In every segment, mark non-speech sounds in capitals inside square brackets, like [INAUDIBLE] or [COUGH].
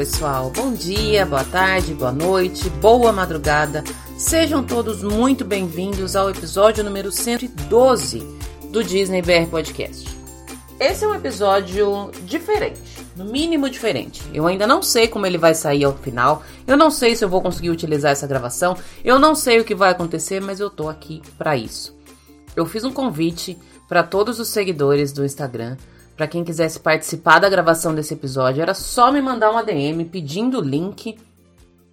Pessoal. Bom dia, boa tarde, boa noite, boa madrugada. Sejam todos muito bem-vindos ao episódio número 112 do Disney BR Podcast. Esse é um episódio diferente, no mínimo diferente. Eu ainda não sei como ele vai sair ao final. Eu não sei se eu vou conseguir utilizar essa gravação. Eu não sei o que vai acontecer, mas eu tô aqui para isso. Eu fiz um convite para todos os seguidores do Instagram para quem quisesse participar da gravação desse episódio, era só me mandar uma DM pedindo o link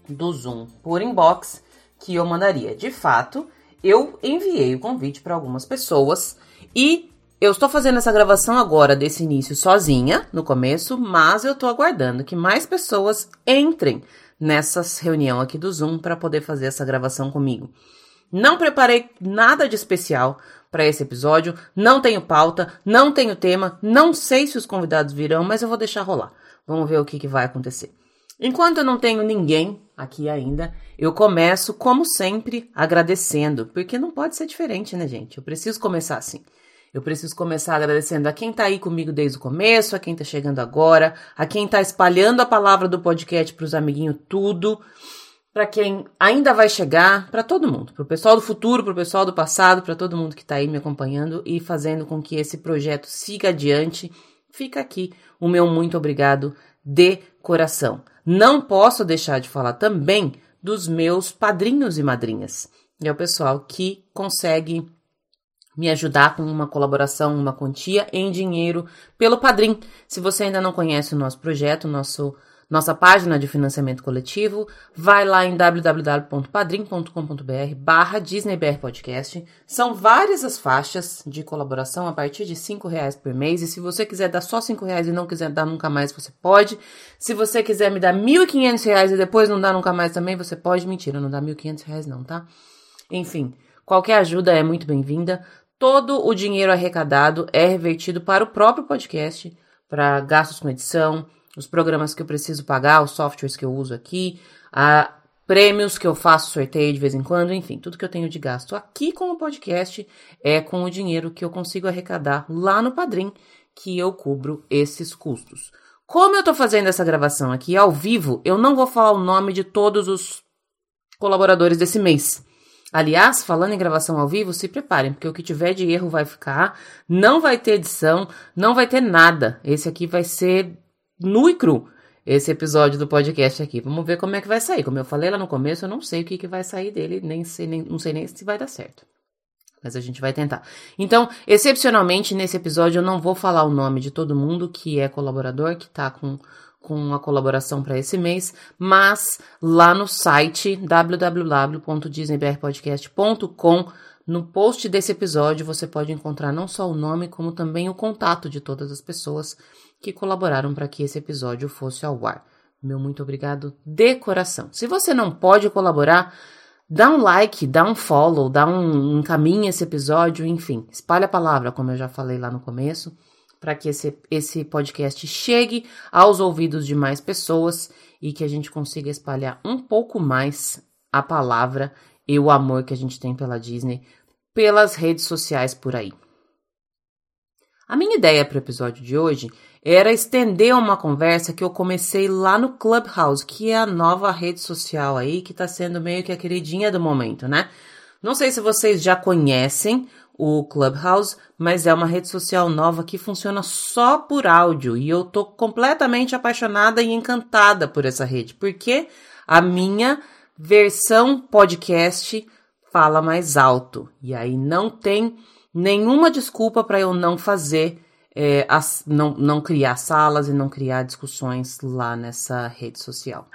do Zoom por inbox que eu mandaria. De fato, eu enviei o convite para algumas pessoas e eu estou fazendo essa gravação agora desse início sozinha no começo, mas eu estou aguardando que mais pessoas entrem nessa reunião aqui do Zoom para poder fazer essa gravação comigo. Não preparei nada de especial para esse episódio, não tenho pauta, não tenho tema, não sei se os convidados virão, mas eu vou deixar rolar. Vamos ver o que, que vai acontecer. Enquanto eu não tenho ninguém aqui ainda, eu começo, como sempre, agradecendo, porque não pode ser diferente, né, gente? Eu preciso começar assim. Eu preciso começar agradecendo a quem tá aí comigo desde o começo, a quem tá chegando agora, a quem tá espalhando a palavra do podcast pros amiguinhos tudo para quem ainda vai chegar, para todo mundo, para o pessoal do futuro, para o pessoal do passado, para todo mundo que está aí me acompanhando e fazendo com que esse projeto siga adiante. Fica aqui o meu muito obrigado de coração. Não posso deixar de falar também dos meus padrinhos e madrinhas. É o pessoal que consegue me ajudar com uma colaboração, uma quantia em dinheiro pelo Padrim. Se você ainda não conhece o nosso projeto, nosso nossa página de financiamento coletivo, vai lá em www.padrim.com.br barra DisneyBR Podcast. São várias as faixas de colaboração a partir de cinco reais por mês. E se você quiser dar só cinco reais e não quiser dar nunca mais, você pode. Se você quiser me dar mil e quinhentos reais e depois não dar nunca mais também, você pode. Mentira, não dá mil e quinhentos reais não, tá? Enfim, qualquer ajuda é muito bem-vinda. Todo o dinheiro arrecadado é revertido para o próprio podcast, para gastos com edição, os programas que eu preciso pagar, os softwares que eu uso aqui, a prêmios que eu faço sorteio de vez em quando, enfim, tudo que eu tenho de gasto aqui com o podcast é com o dinheiro que eu consigo arrecadar lá no Padrim, que eu cubro esses custos. Como eu tô fazendo essa gravação aqui ao vivo, eu não vou falar o nome de todos os colaboradores desse mês. Aliás, falando em gravação ao vivo, se preparem, porque o que tiver de erro vai ficar, não vai ter edição, não vai ter nada. Esse aqui vai ser nu e cru esse episódio do podcast aqui. Vamos ver como é que vai sair. Como eu falei lá no começo, eu não sei o que, que vai sair dele, nem sei, nem, não sei nem se vai dar certo. Mas a gente vai tentar. Então, excepcionalmente, nesse episódio, eu não vou falar o nome de todo mundo que é colaborador, que tá com, com a colaboração para esse mês, mas lá no site www.disneybrpodcast.com, no post desse episódio, você pode encontrar não só o nome, como também o contato de todas as pessoas que colaboraram para que esse episódio fosse ao ar. Meu muito obrigado de coração. Se você não pode colaborar, dá um like, dá um follow, dá um encaminha esse episódio, enfim, espalha a palavra, como eu já falei lá no começo, para que esse, esse podcast chegue aos ouvidos de mais pessoas e que a gente consiga espalhar um pouco mais a palavra e o amor que a gente tem pela Disney pelas redes sociais por aí. A minha ideia para o episódio de hoje era estender uma conversa que eu comecei lá no Clubhouse, que é a nova rede social aí que está sendo meio que a queridinha do momento, né? Não sei se vocês já conhecem o Clubhouse, mas é uma rede social nova que funciona só por áudio e eu tô completamente apaixonada e encantada por essa rede, porque a minha versão podcast fala mais alto e aí não tem nenhuma desculpa para eu não fazer é, as, não, não criar salas e não criar discussões lá nessa rede social.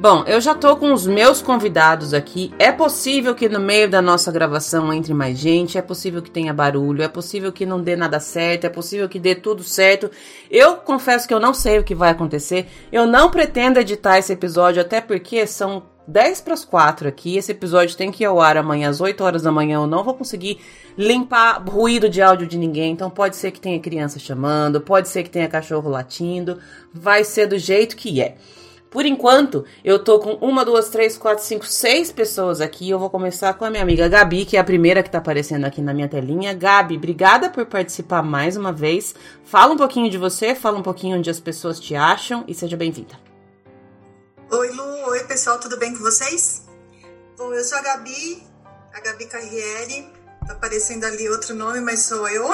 Bom, eu já tô com os meus convidados aqui. É possível que no meio da nossa gravação entre mais gente, é possível que tenha barulho, é possível que não dê nada certo, é possível que dê tudo certo. Eu confesso que eu não sei o que vai acontecer. Eu não pretendo editar esse episódio, até porque são 10 para as 4 aqui. Esse episódio tem que ir ao ar amanhã às 8 horas da manhã. Eu não vou conseguir limpar ruído de áudio de ninguém. Então pode ser que tenha criança chamando, pode ser que tenha cachorro latindo. Vai ser do jeito que é. Por enquanto, eu tô com uma, duas, três, quatro, cinco, seis pessoas aqui. Eu vou começar com a minha amiga Gabi, que é a primeira que tá aparecendo aqui na minha telinha. Gabi, obrigada por participar mais uma vez. Fala um pouquinho de você, fala um pouquinho onde as pessoas te acham e seja bem-vinda. Oi, Lu. Oi, pessoal, tudo bem com vocês? Bom, eu sou a Gabi, a Gabi Carriere. Tá aparecendo ali outro nome, mas sou eu.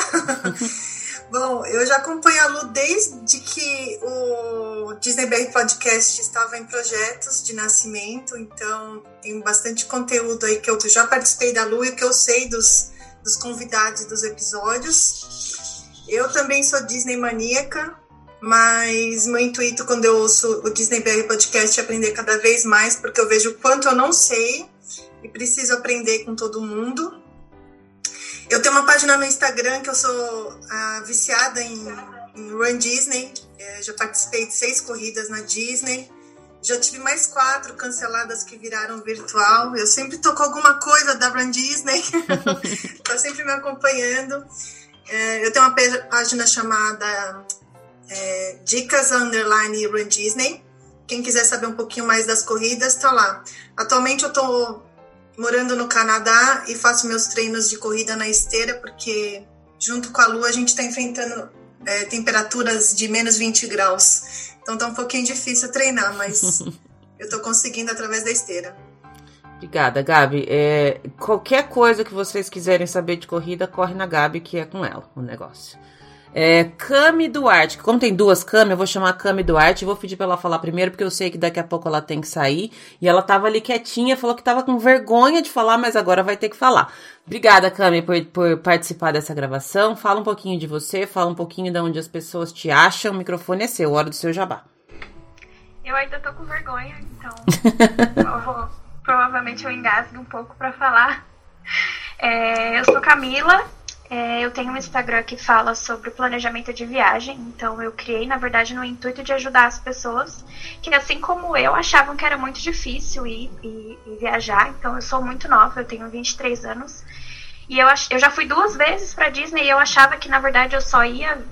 [LAUGHS] Bom, eu já acompanho a Lu desde que o Disney BR Podcast estava em projetos de nascimento, então tem bastante conteúdo aí que eu já participei da Lu e que eu sei dos, dos convidados dos episódios. Eu também sou Disney maníaca, mas meu intuito quando eu ouço o Disney BR Podcast é aprender cada vez mais, porque eu vejo o quanto eu não sei e preciso aprender com todo mundo. Eu tenho uma página no Instagram que eu sou uh, viciada em, em, Run Disney. É, já participei de seis corridas na Disney. Já tive mais quatro canceladas que viraram virtual. Eu sempre tô com alguma coisa da Run Disney. [LAUGHS] tô sempre me acompanhando. É, eu tenho uma página chamada é, Dicas Underline Run Disney. Quem quiser saber um pouquinho mais das corridas, tá lá. Atualmente eu tô morando no Canadá e faço meus treinos de corrida na esteira, porque junto com a Lua a gente está enfrentando é, temperaturas de menos 20 graus. Então tá um pouquinho difícil treinar, mas [LAUGHS] eu estou conseguindo através da esteira. Obrigada, Gabi. É, qualquer coisa que vocês quiserem saber de corrida, corre na Gabi, que é com ela o negócio. É, Cami Duarte. Como tem duas Cami, eu vou chamar Cami Duarte e vou pedir pra ela falar primeiro, porque eu sei que daqui a pouco ela tem que sair. E ela tava ali quietinha, falou que tava com vergonha de falar, mas agora vai ter que falar. Obrigada, Cami, por, por participar dessa gravação. Fala um pouquinho de você, fala um pouquinho de onde as pessoas te acham. O microfone é seu, hora do seu jabá. Eu ainda tô com vergonha, então [LAUGHS] eu vou, provavelmente eu engasgo um pouco para falar. É, eu sou Camila, é, eu tenho um Instagram que fala sobre planejamento de viagem, então eu criei, na verdade, no intuito de ajudar as pessoas que, assim como eu, achavam que era muito difícil ir, ir, ir viajar. Então eu sou muito nova, eu tenho 23 anos. E eu, eu já fui duas vezes para Disney e eu achava que, na verdade, eu só ia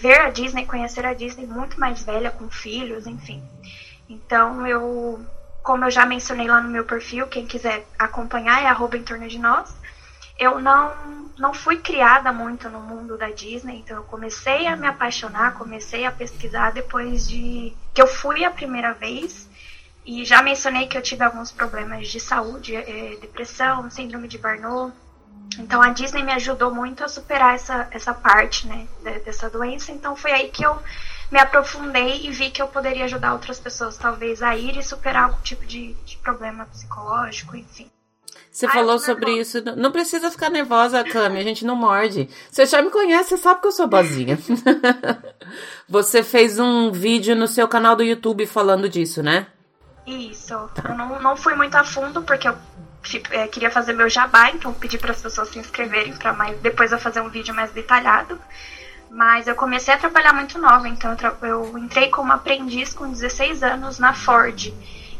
ver a Disney, conhecer a Disney muito mais velha, com filhos, enfim. Então eu, como eu já mencionei lá no meu perfil, quem quiser acompanhar é arroba em torno de nós eu não, não fui criada muito no mundo da Disney, então eu comecei a me apaixonar, comecei a pesquisar depois de que eu fui a primeira vez. E já mencionei que eu tive alguns problemas de saúde, é, depressão, síndrome de Barnot. Então a Disney me ajudou muito a superar essa, essa parte né, dessa doença. Então foi aí que eu me aprofundei e vi que eu poderia ajudar outras pessoas, talvez, a ir e superar algum tipo de, de problema psicológico, enfim. Você Ai, falou sobre nervosa. isso. Não precisa ficar nervosa, Cami. A gente não morde. Você já me conhece, você sabe que eu sou boazinha. [LAUGHS] você fez um vídeo no seu canal do YouTube falando disso, né? Isso. Tá. Eu não, não fui muito a fundo porque eu é, queria fazer meu jabá, então pedi para as pessoas se inscreverem para mais depois eu fazer um vídeo mais detalhado. Mas eu comecei a trabalhar muito nova, então eu, eu entrei como aprendiz com 16 anos na Ford.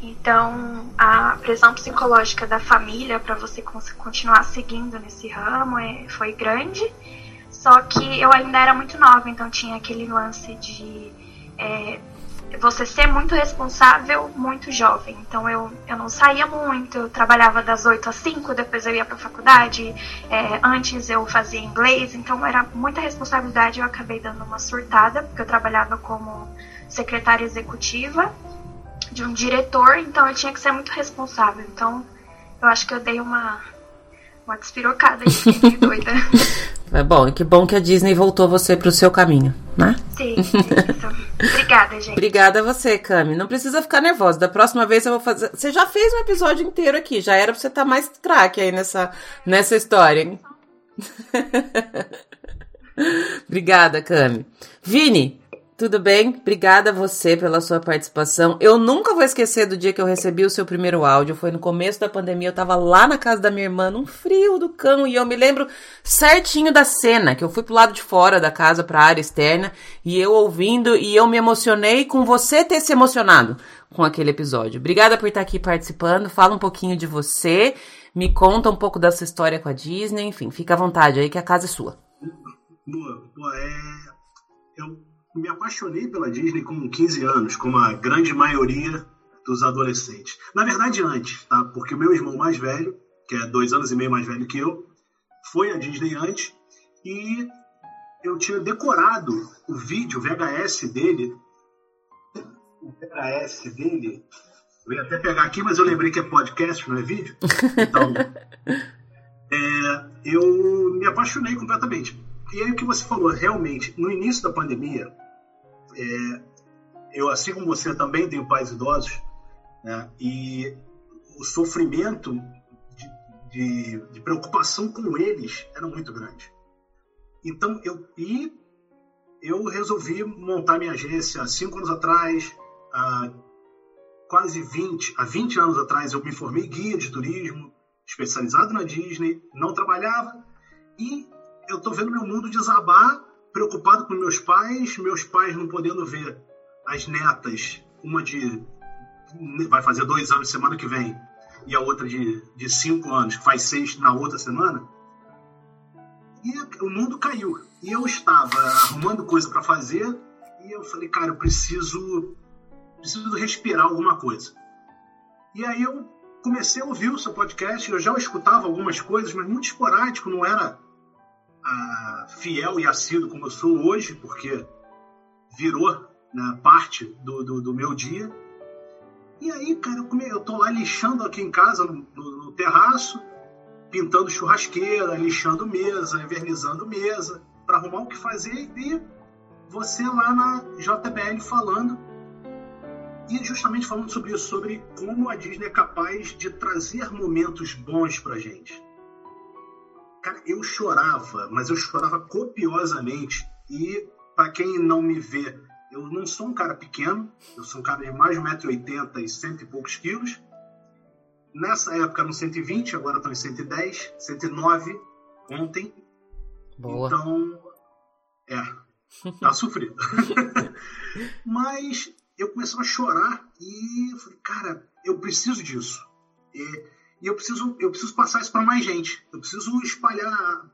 Então, a pressão psicológica da família para você continuar seguindo nesse ramo é, foi grande. Só que eu ainda era muito nova, então tinha aquele lance de é, você ser muito responsável muito jovem. Então eu, eu não saía muito, eu trabalhava das 8 às 5, depois eu ia para a faculdade, é, antes eu fazia inglês, então era muita responsabilidade. Eu acabei dando uma surtada, porque eu trabalhava como secretária executiva de um diretor, então eu tinha que ser muito responsável. Então eu acho que eu dei uma, uma despirocada aí, doida. [LAUGHS] É bom, que bom que a Disney voltou você pro seu caminho, né? Sim, isso. Obrigada, gente. Obrigada a você, Cami. Não precisa ficar nervosa. Da próxima vez eu vou fazer. Você já fez um episódio inteiro aqui, já era pra você estar tá mais craque aí nessa, nessa história. [LAUGHS] Obrigada, Cami. Vini, tudo bem? Obrigada a você pela sua participação. Eu nunca vou esquecer do dia que eu recebi o seu primeiro áudio. Foi no começo da pandemia. Eu tava lá na casa da minha irmã, num frio do cão, e eu me lembro certinho da cena, que eu fui pro lado de fora da casa, pra área externa, e eu ouvindo, e eu me emocionei com você ter se emocionado com aquele episódio. Obrigada por estar aqui participando. Fala um pouquinho de você, me conta um pouco dessa história com a Disney, enfim, fica à vontade aí que a casa é sua. Boa, boa. É... Eu me apaixonei pela Disney com 15 anos, como a grande maioria dos adolescentes. Na verdade, antes, tá? Porque o meu irmão mais velho, que é dois anos e meio mais velho que eu, foi à Disney antes e eu tinha decorado o vídeo VHS dele. O VHS dele. Eu ia até pegar aqui, mas eu lembrei que é podcast, não é vídeo. Então, [LAUGHS] é, eu me apaixonei completamente. E aí o que você falou, realmente, no início da pandemia, é, eu, assim como você, também tenho pais idosos, né, e o sofrimento de, de, de, preocupação com eles era muito grande. Então, eu, e eu resolvi montar minha agência há cinco anos atrás, quase 20, há 20 anos atrás eu me formei guia de turismo, especializado na Disney, não trabalhava, e eu estou vendo meu mundo desabar, preocupado com meus pais, meus pais não podendo ver as netas, uma de vai fazer dois anos semana que vem e a outra de, de cinco anos, que faz seis na outra semana. E o mundo caiu. E eu estava arrumando coisa para fazer e eu falei, cara, eu preciso, preciso respirar alguma coisa. E aí eu comecei a ouvir o seu podcast, eu já escutava algumas coisas, mas muito esporádico, não era fiel e assíduo como eu sou hoje, porque virou né, parte do, do, do, meu dia. E aí, cara, eu tô lá lixando aqui em casa, no, no, no terraço, pintando churrasqueira, lixando mesa, envernizando mesa, para arrumar o que fazer e você lá na JBL falando e justamente falando sobre isso, sobre como a Disney é capaz de trazer momentos bons pra gente. Cara, eu chorava, mas eu chorava copiosamente. E para quem não me vê, eu não sou um cara pequeno, eu sou um cara de mais de 1,80m e cento e poucos quilos. Nessa época eram 120, agora estão em 110, 109 ontem. Boa. Então, é, tá [LAUGHS] sofrido. [LAUGHS] Mas eu comecei a chorar e falei, cara, eu preciso disso. E e eu preciso, eu preciso passar isso para mais gente. Eu preciso espalhar.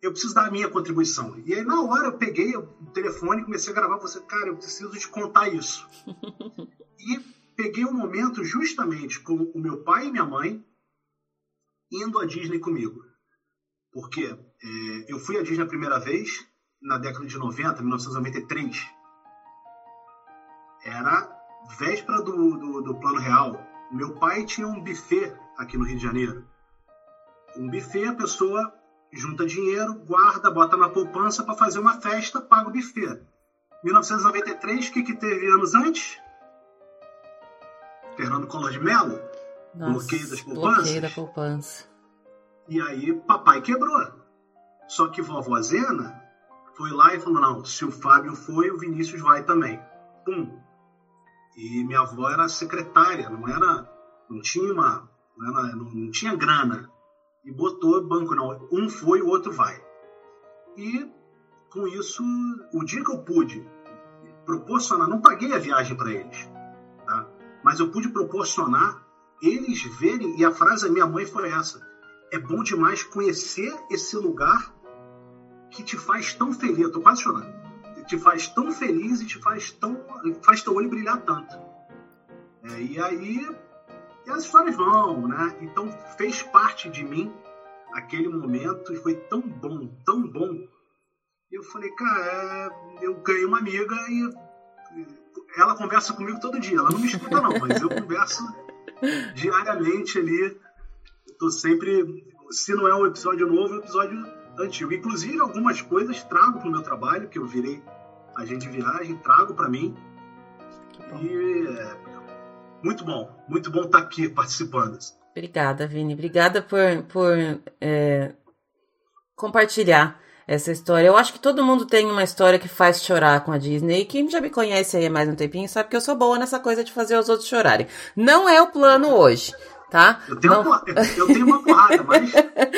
Eu preciso dar a minha contribuição. E aí, na hora, eu peguei o telefone e comecei a gravar. Você, cara, eu preciso te contar isso. [LAUGHS] e peguei um momento justamente com o meu pai e minha mãe indo à Disney comigo. Porque é, eu fui à Disney a primeira vez na década de 90, 1993. Era véspera do, do, do Plano Real. Meu pai tinha um buffet aqui no Rio de Janeiro. Um buffet, a pessoa junta dinheiro, guarda, bota na poupança para fazer uma festa, paga o buffet. 1993, o que, que teve anos antes? Fernando Collor de Mello, Nossa, bloqueio das poupanças. Bloqueio da poupança. E aí papai quebrou. Só que vovó Zena foi lá e falou: não, se o Fábio foi, o Vinícius vai também. Pum. E minha avó era secretária, não era. Não tinha uma né? não, não tinha grana. E botou banco, não. Um foi, o outro vai. E com isso, o dia que eu pude proporcionar, não paguei a viagem para eles, tá? mas eu pude proporcionar eles verem, e a frase da minha mãe foi essa: é bom demais conhecer esse lugar que te faz tão feliz. Eu tô quase chorando. Te faz tão feliz e te faz tão. faz teu olho brilhar tanto. É, e aí e as histórias vão, né? Então fez parte de mim aquele momento e foi tão bom, tão bom. Eu falei, cara, é, eu ganhei uma amiga e ela conversa comigo todo dia. Ela não me escuta não, mas eu converso diariamente ali. Estou sempre, se não é um episódio novo, é um episódio antigo. Inclusive algumas coisas trago para o meu trabalho que eu virei agente de viagem, trago para mim. E muito bom, muito bom estar aqui participando. Obrigada, Vini. Obrigada por, por é, compartilhar essa história. Eu acho que todo mundo tem uma história que faz chorar com a Disney. E quem já me conhece aí há mais um tempinho sabe que eu sou boa nessa coisa de fazer os outros chorarem. Não é o plano hoje, tá? Eu tenho, Não... uma, eu tenho uma porrada, mas.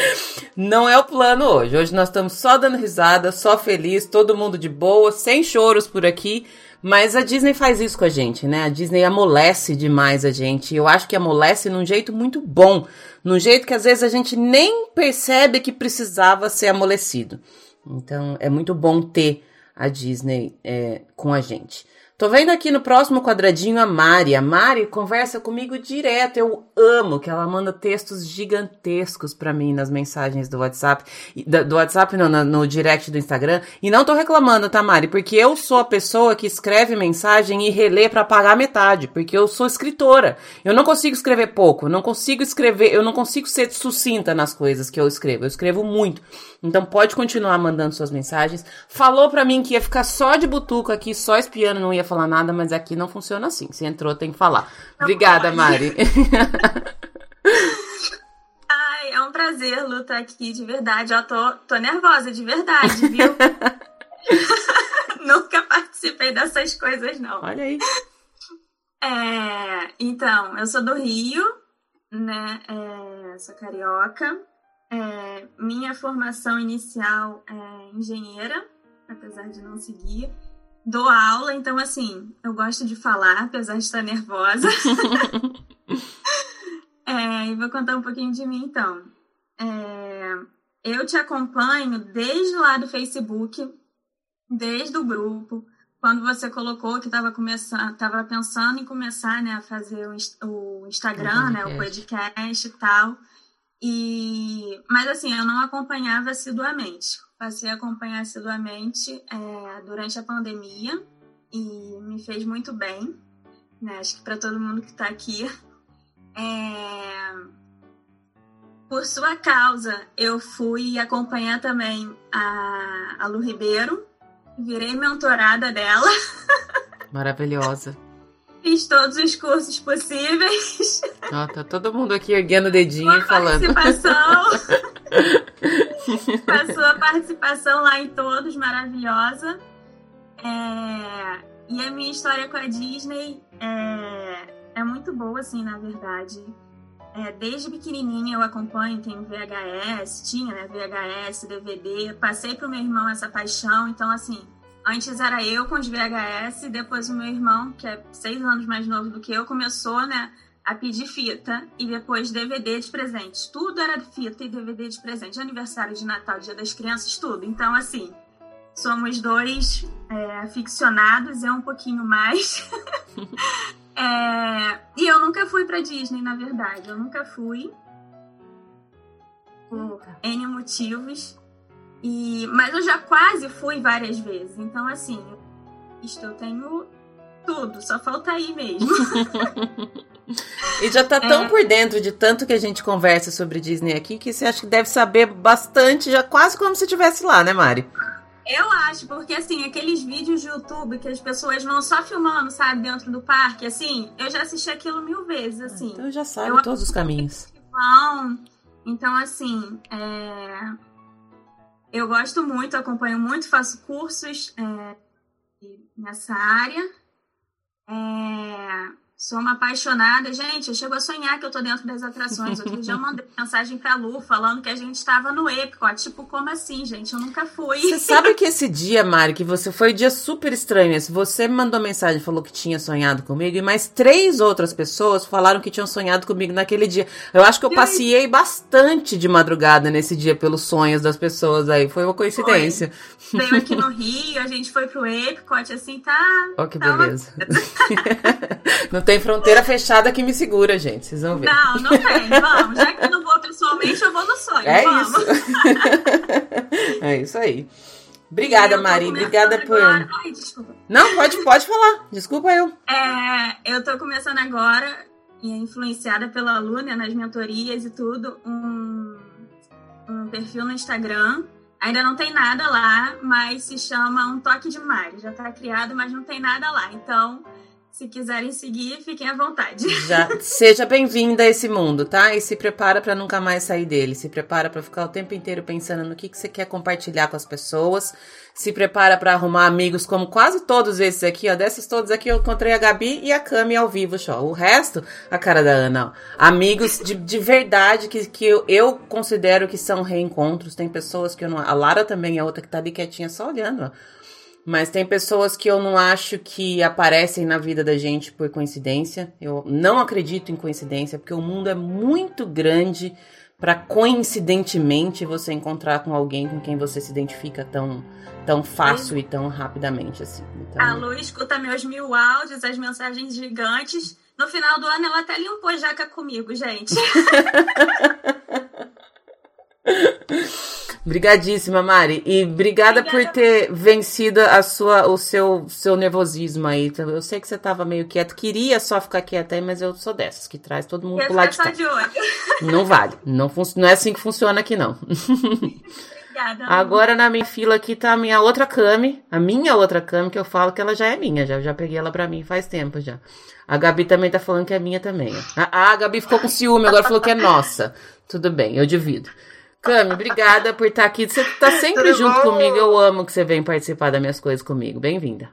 [LAUGHS] Não é o plano hoje. Hoje nós estamos só dando risada, só feliz, todo mundo de boa, sem choros por aqui. Mas a Disney faz isso com a gente, né? A Disney amolece demais a gente. Eu acho que amolece num jeito muito bom. Num jeito que às vezes a gente nem percebe que precisava ser amolecido. Então é muito bom ter a Disney é, com a gente. Tô vendo aqui no próximo quadradinho a Mari. A Mari conversa comigo direto. Eu amo que ela manda textos gigantescos para mim nas mensagens do WhatsApp. Do WhatsApp, não, no direct do Instagram. E não tô reclamando, tá, Mari? Porque eu sou a pessoa que escreve mensagem e relê para pagar metade. Porque eu sou escritora. Eu não consigo escrever pouco. Não consigo escrever. Eu não consigo ser sucinta nas coisas que eu escrevo. Eu escrevo muito. Então pode continuar mandando suas mensagens. Falou para mim que ia ficar só de butuco aqui, só espiando, não ia falar nada, mas aqui não funciona assim. Se entrou, tem que falar. Obrigada, Mari. [LAUGHS] Ai, é um prazer, Lu, estar aqui, de verdade. Eu tô, tô nervosa, de verdade, viu? [LAUGHS] Nunca participei dessas coisas, não. Olha aí. É, então, eu sou do Rio, né? É, sou carioca. É, minha formação inicial é engenheira, apesar de não seguir. Dou aula, então assim, eu gosto de falar, apesar de estar nervosa. [LAUGHS] é, e vou contar um pouquinho de mim então. É, eu te acompanho desde lá do Facebook, desde o grupo, quando você colocou que estava começando, estava pensando em começar, né, a fazer o, o Instagram, o né, o podcast e tal. E, mas assim, eu não acompanhava assiduamente. Passei a acompanhar assiduamente é, durante a pandemia e me fez muito bem. Né? Acho que para todo mundo que está aqui. É... Por sua causa, eu fui acompanhar também a, a Lu Ribeiro. Virei mentorada dela. Maravilhosa. [LAUGHS] Fiz todos os cursos possíveis. Ó, tá todo mundo aqui erguendo o dedinho Uma e falando. Participação. [LAUGHS] A participação lá em todos, maravilhosa. É... E a minha história com a Disney é, é muito boa, assim, na verdade. É, desde pequenininha eu acompanho, tenho VHS, tinha né, VHS, DVD. Passei pro meu irmão essa paixão, então, assim, Antes era eu com os VHS, depois o meu irmão, que é seis anos mais novo do que eu, começou, né, a pedir fita e depois DVD de presente. Tudo era fita e DVD de presente. Aniversário de Natal, Dia das Crianças, tudo. Então, assim, somos dois é, aficionados, eu um pouquinho mais. [LAUGHS] é, e eu nunca fui pra Disney, na verdade. Eu nunca fui. Por N motivos. E, mas eu já quase fui várias vezes. Então, assim, isto eu tenho tudo, só falta aí mesmo. [LAUGHS] e já tá tão é. por dentro de tanto que a gente conversa sobre Disney aqui que você acha que deve saber bastante, já quase como se estivesse lá, né, Mari? Eu acho, porque assim, aqueles vídeos de YouTube que as pessoas vão só filmando, sabe, dentro do parque, assim, eu já assisti aquilo mil vezes, ah, assim. Então já sabe eu todos os caminhos. Vão. Então, assim, é eu gosto muito, acompanho muito, faço cursos é, nessa área. É, Sou uma apaixonada. Gente, eu chego a sonhar que eu tô dentro das atrações. Outro dia eu mandei [LAUGHS] mensagem pra Lu falando que a gente estava no Epcot. Tipo, como assim, gente? Eu nunca fui. Você sabe [LAUGHS] que esse dia, Mari, que você foi um dia super estranho. Você me mandou mensagem, falou que tinha sonhado comigo, e mais três outras pessoas falaram que tinham sonhado comigo naquele dia. Eu acho que eu passei bastante de madrugada nesse dia pelos sonhos das pessoas aí. Foi uma coincidência. Foi. Veio aqui no [LAUGHS] Rio, a gente foi pro Epcot, assim, tá. Ó, oh, que tá beleza. Uma... Não tem tem fronteira fechada que me segura, gente. Vocês vão ver. Não, não tem. Vamos. Já que eu não vou pessoalmente, eu vou no sonho. É Vamos. isso. [LAUGHS] é isso aí. Obrigada, Mari. Obrigada por. Agora... Ai, desculpa. Não, pode, pode falar. Desculpa eu. É, eu tô começando agora, influenciada pela Luna nas mentorias e tudo, um, um perfil no Instagram. Ainda não tem nada lá, mas se chama Um Toque de Mari. Já tá criado, mas não tem nada lá. Então, se quiserem seguir, fiquem à vontade. [LAUGHS] Já seja bem-vinda a esse mundo, tá? E se prepara para nunca mais sair dele. Se prepara para ficar o tempo inteiro pensando no que, que você quer compartilhar com as pessoas. Se prepara para arrumar amigos, como quase todos esses aqui, ó. Dessas todos aqui eu encontrei a Gabi e a Cami ao vivo, só. O resto, a cara da Ana, ó. Amigos de, de verdade que, que eu, eu considero que são reencontros. Tem pessoas que eu não. A Lara também é outra que tá ali quietinha só olhando, ó. Mas tem pessoas que eu não acho que aparecem na vida da gente por coincidência. Eu não acredito em coincidência, porque o mundo é muito grande para coincidentemente você encontrar com alguém com quem você se identifica tão tão fácil e tão rapidamente assim. Então... A Lu escuta meus mil áudios, as mensagens gigantes. No final do ano ela até limpou jaca comigo, gente. [LAUGHS] Obrigadíssima, Mari. E obrigada, por ter vencido a sua, o seu, seu nervosismo aí. Eu sei que você estava meio quieto. Queria só ficar quieta aí, mas eu sou dessas, que traz todo mundo pro lado de. De olho. [LAUGHS] Não vale. Não, não é assim que funciona aqui, não. Obrigada. [LAUGHS] Agora na minha fila aqui tá a minha outra Cami. A minha outra Cami, que eu falo que ela já é minha. Já, já peguei ela pra mim faz tempo já. A Gabi também tá falando que é minha também. Ah, a Gabi ficou com ciúme, agora falou que é nossa. Tudo bem, eu divido. Cami, obrigada por estar aqui. Você tá [LAUGHS] sempre Tudo junto bom? comigo. Eu amo que você vem participar das minhas coisas comigo. Bem-vinda.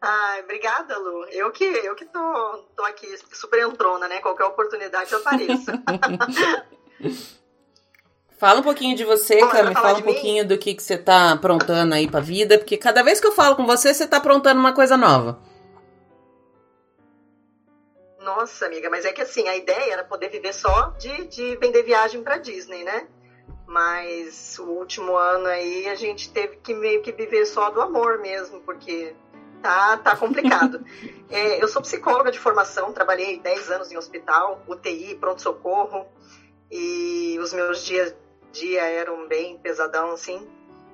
Ai, obrigada, Lu. Eu que, eu que tô, tô aqui super entrona, né? Qualquer oportunidade eu apareço. [LAUGHS] Fala um pouquinho de você, Bom, Cami. Fala um pouquinho do que, que você tá aprontando aí pra vida, porque cada vez que eu falo com você, você tá aprontando uma coisa nova. Nossa, amiga, mas é que assim, a ideia era poder viver só de, de vender viagem para Disney, né? Mas o último ano aí a gente teve que meio que viver só do amor mesmo, porque tá, tá complicado. [LAUGHS] é, eu sou psicóloga de formação, trabalhei 10 anos em hospital, UTI, pronto-socorro, e os meus dias dia eram bem pesadão, assim.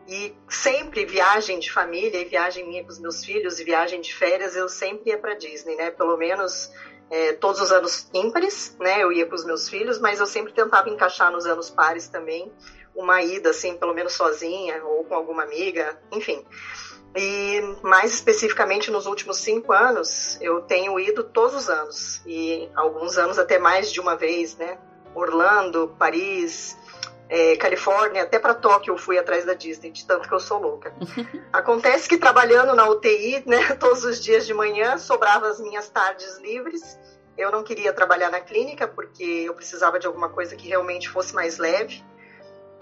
E sempre viagem de família e viagem minha com os meus filhos e viagem de férias, eu sempre ia para Disney, né? Pelo menos é, todos os anos ímpares, né? Eu ia com os meus filhos, mas eu sempre tentava encaixar nos anos pares também uma ida, assim, pelo menos sozinha ou com alguma amiga, enfim. E mais especificamente nos últimos cinco anos, eu tenho ido todos os anos e alguns anos até mais de uma vez, né? Orlando, Paris, é, Califórnia, até para Tóquio eu fui atrás da Disney, de tanto que eu sou louca. [LAUGHS] Acontece que trabalhando na UTI, né, [LAUGHS] todos os dias de manhã, sobrava as minhas tardes livres. Eu não queria trabalhar na clínica porque eu precisava de alguma coisa que realmente fosse mais leve.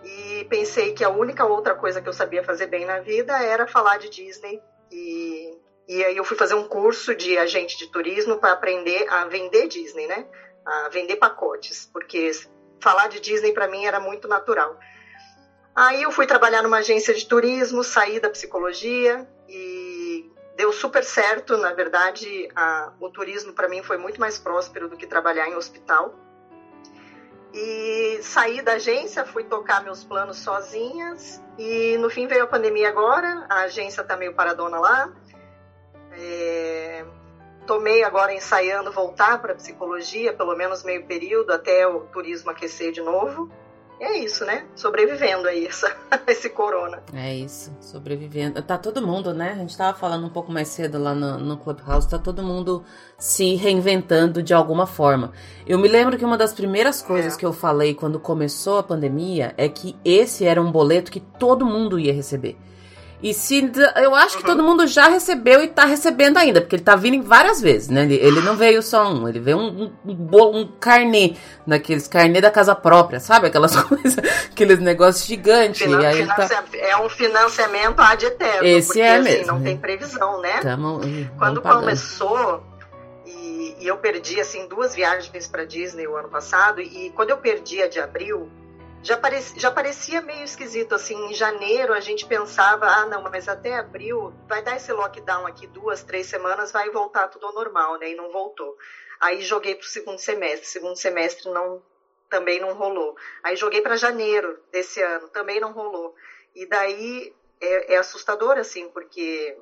E pensei que a única outra coisa que eu sabia fazer bem na vida era falar de Disney. E, e aí eu fui fazer um curso de agente de turismo para aprender a vender Disney, né? A vender pacotes, porque falar de Disney para mim era muito natural. Aí eu fui trabalhar numa agência de turismo, saí da psicologia e deu super certo. Na verdade, a, o turismo para mim foi muito mais próspero do que trabalhar em hospital. E saí da agência, fui tocar meus planos sozinhas e no fim veio a pandemia agora. A agência está meio paradona lá. É, tomei agora ensaiando voltar para psicologia, pelo menos meio período, até o turismo aquecer de novo. E é isso, né? Sobrevivendo aí essa, [LAUGHS] esse corona. É isso, sobrevivendo. Tá todo mundo, né? A gente tava falando um pouco mais cedo lá no, no Clubhouse, tá todo mundo se reinventando de alguma forma. Eu me lembro que uma das primeiras coisas é. que eu falei quando começou a pandemia é que esse era um boleto que todo mundo ia receber. E se eu acho que todo mundo já recebeu e tá recebendo ainda, porque ele tá vindo várias vezes, né? Ele, ele não veio só um, ele veio um, um, um carnê, daqueles carnê da casa própria, sabe? Aquelas [LAUGHS] coisas, aqueles negócios gigantes. Finan aí tá... É um financiamento ad eterno. Esse porque, é assim, mesmo. Não tem previsão, né? Tamo, Quando começou, e, e, eu perdi, assim, duas viagens para Disney o ano passado, e quando eu perdi a de abril, já, parecia, já parecia meio esquisito, assim, em janeiro a gente pensava, ah, não, mas até abril vai dar esse lockdown aqui duas, três semanas, vai voltar tudo ao normal, né, e não voltou. Aí joguei para o segundo semestre, segundo semestre não, também não rolou. Aí joguei para janeiro desse ano, também não rolou. E daí é, é assustador, assim, porque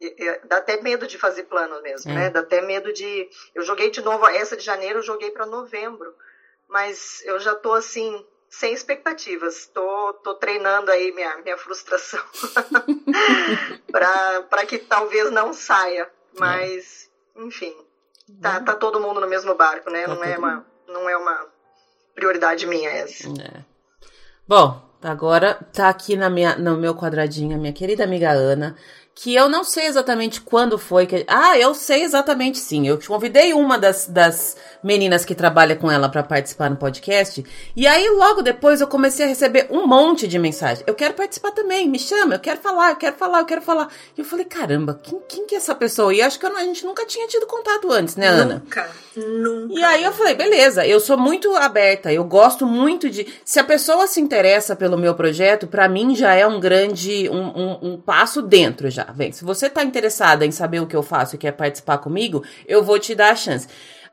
é, é dá até medo de fazer plano mesmo, é. né? Dá até medo de. Eu joguei de novo, essa de janeiro eu joguei para novembro, mas eu já tô assim, sem expectativas. Tô, tô treinando aí minha, minha frustração [LAUGHS] para que talvez não saia. Mas, enfim, tá, tá todo mundo no mesmo barco, né? Tá não, é uma, não é uma prioridade minha essa. É. Bom, agora tá aqui na minha, no meu quadradinho a minha querida amiga Ana, que eu não sei exatamente quando foi que. Ah, eu sei exatamente sim. Eu convidei uma das, das meninas que trabalha com ela para participar no podcast. E aí, logo depois, eu comecei a receber um monte de mensagem. Eu quero participar também, me chama, eu quero falar, eu quero falar, eu quero falar. E eu falei, caramba, quem, quem que é essa pessoa? E acho que a gente nunca tinha tido contato antes, né, Ana? Nunca, nunca. E aí eu falei, beleza, eu sou muito aberta, eu gosto muito de. Se a pessoa se interessa pelo meu projeto, para mim já é um grande. Um, um, um passo dentro já vem. Se você tá interessada em saber o que eu faço e quer participar comigo, eu vou te dar a chance.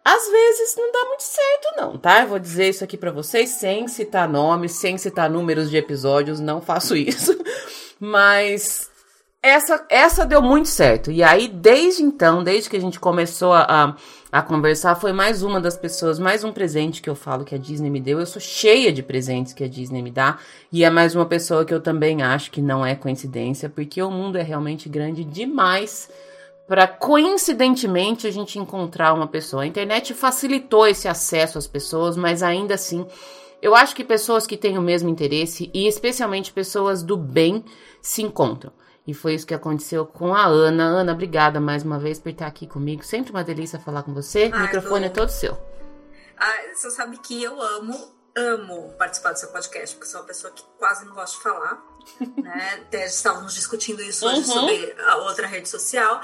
Às vezes não dá muito certo, não, tá? Eu vou dizer isso aqui para vocês sem citar nomes, sem citar números de episódios, não faço [LAUGHS] isso. Mas essa, essa deu muito certo. E aí, desde então, desde que a gente começou a, a, a, conversar, foi mais uma das pessoas, mais um presente que eu falo que a Disney me deu. Eu sou cheia de presentes que a Disney me dá. E é mais uma pessoa que eu também acho que não é coincidência, porque o mundo é realmente grande demais para coincidentemente a gente encontrar uma pessoa. A internet facilitou esse acesso às pessoas, mas ainda assim, eu acho que pessoas que têm o mesmo interesse e especialmente pessoas do bem se encontram. E foi isso que aconteceu com a Ana. Ana, obrigada mais uma vez por estar aqui comigo. Sempre uma delícia falar com você. o microfone é todo seu. Ah, você sabe que eu amo, amo participar do seu podcast, porque sou uma pessoa que quase não gosta de falar. [LAUGHS] né? Até estávamos discutindo isso hoje uhum. sobre a outra rede social.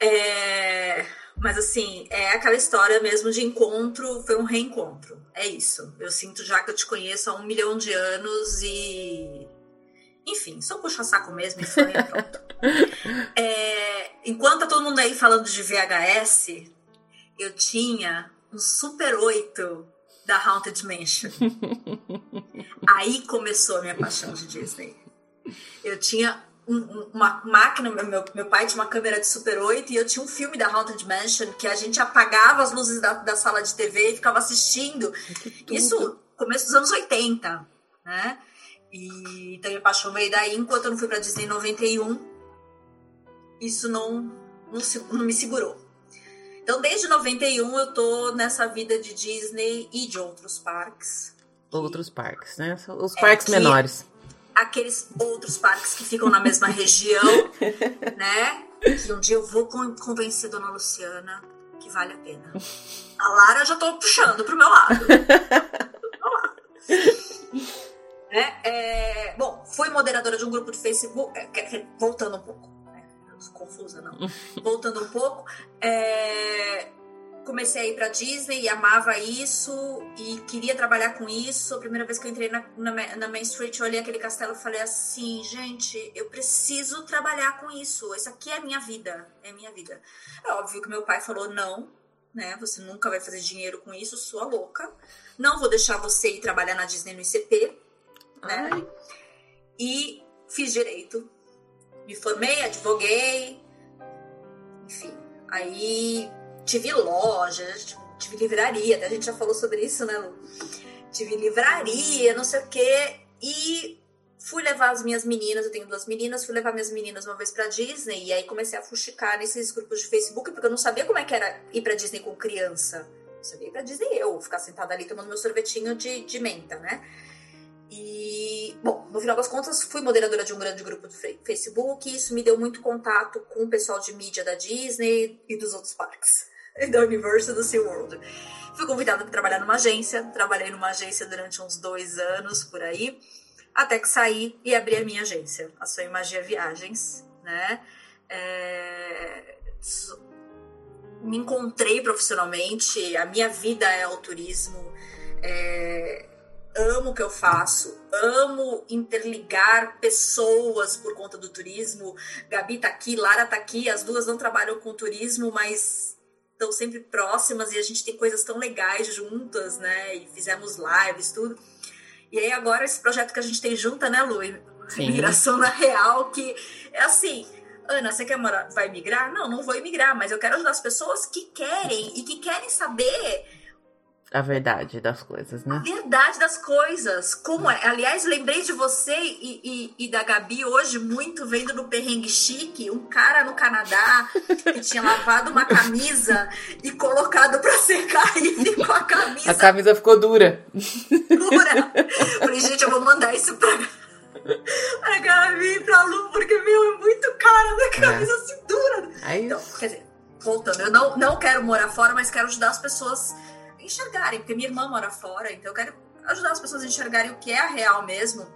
É... Mas assim, é aquela história mesmo de encontro, foi um reencontro. É isso. Eu sinto já que eu te conheço há um milhão de anos e enfim, só puxa saco mesmo e foi, pronto. [LAUGHS] é, enquanto tá todo mundo aí falando de VHS, eu tinha um Super 8 da Haunted Mansion. [LAUGHS] aí começou a minha paixão de Disney. Eu tinha um, uma máquina, meu, meu pai tinha uma câmera de Super 8 e eu tinha um filme da Haunted Mansion que a gente apagava as luzes da, da sala de TV e ficava assistindo. Isso começo dos anos 80, né? E então me apaixonei daí, enquanto eu não fui pra Disney em 91, isso não, não, não me segurou. Então, desde 91 eu tô nessa vida de Disney e de outros parques. Outros parques, né? Os é parques é menores. Aqueles outros parques que ficam na mesma região, [LAUGHS] né? Que um dia eu vou convencer Dona Luciana que vale a pena. A Lara eu já tô puxando pro meu lado. [LAUGHS] pro meu lado. Né? É, bom, fui moderadora de um grupo de Facebook, é, voltando um pouco, né? confusa não, [LAUGHS] voltando um pouco, é, comecei a ir para Disney e amava isso e queria trabalhar com isso. A primeira vez que eu entrei na, na, na Main Street, eu olhei aquele castelo e falei assim, gente, eu preciso trabalhar com isso. Isso aqui é a minha vida, é a minha vida. É óbvio que meu pai falou não, né? Você nunca vai fazer dinheiro com isso, sua louca. Não vou deixar você ir trabalhar na Disney no ICP né? Ai. E fiz direito. Me formei, advoguei, enfim. Aí tive loja, tive livraria, a gente já falou sobre isso, né, Lu? Tive livraria, não sei o quê. E fui levar as minhas meninas, eu tenho duas meninas, fui levar minhas meninas uma vez pra Disney e aí comecei a fuxicar nesses grupos de Facebook, porque eu não sabia como é que era ir pra Disney com criança. Eu sabia ir pra Disney eu, ficar sentada ali tomando meu sorvetinho de, de menta, né? E, bom, no final das contas, fui moderadora de um grande grupo do Facebook. E isso me deu muito contato com o pessoal de mídia da Disney e dos outros parques, [LAUGHS] da Universal e do SeaWorld. Fui convidada para trabalhar numa agência. Trabalhei numa agência durante uns dois anos por aí, até que saí e abri a minha agência, a Sonho Magia Viagens, né? É... Me encontrei profissionalmente, a minha vida é o turismo. É amo o que eu faço, amo interligar pessoas por conta do turismo. Gabi tá aqui, Lara tá aqui, as duas não trabalham com turismo, mas estão sempre próximas e a gente tem coisas tão legais juntas, né? E fizemos lives, tudo. E aí agora esse projeto que a gente tem junta, né, Lu? Migração na Real, que é assim, Ana, você quer morar, vai migrar? Não, não vou emigrar, mas eu quero ajudar as pessoas que querem e que querem saber a verdade das coisas, né? A verdade das coisas. Como é? Aliás, lembrei de você e, e, e, da Gabi hoje muito vendo no Perrengue Chique um cara no Canadá que tinha lavado uma camisa e colocado pra secar e ficou a camisa. A camisa ficou dura. Dura. Falei, gente, eu vou mandar isso pra. Pra Gabi, pra Lu, porque, meu, é muito cara da camisa assim dura. É então, quer dizer, voltando, eu não, não quero morar fora, mas quero ajudar as pessoas a enxergarem, porque minha irmã mora fora, então eu quero ajudar as pessoas a enxergarem o que é a real mesmo,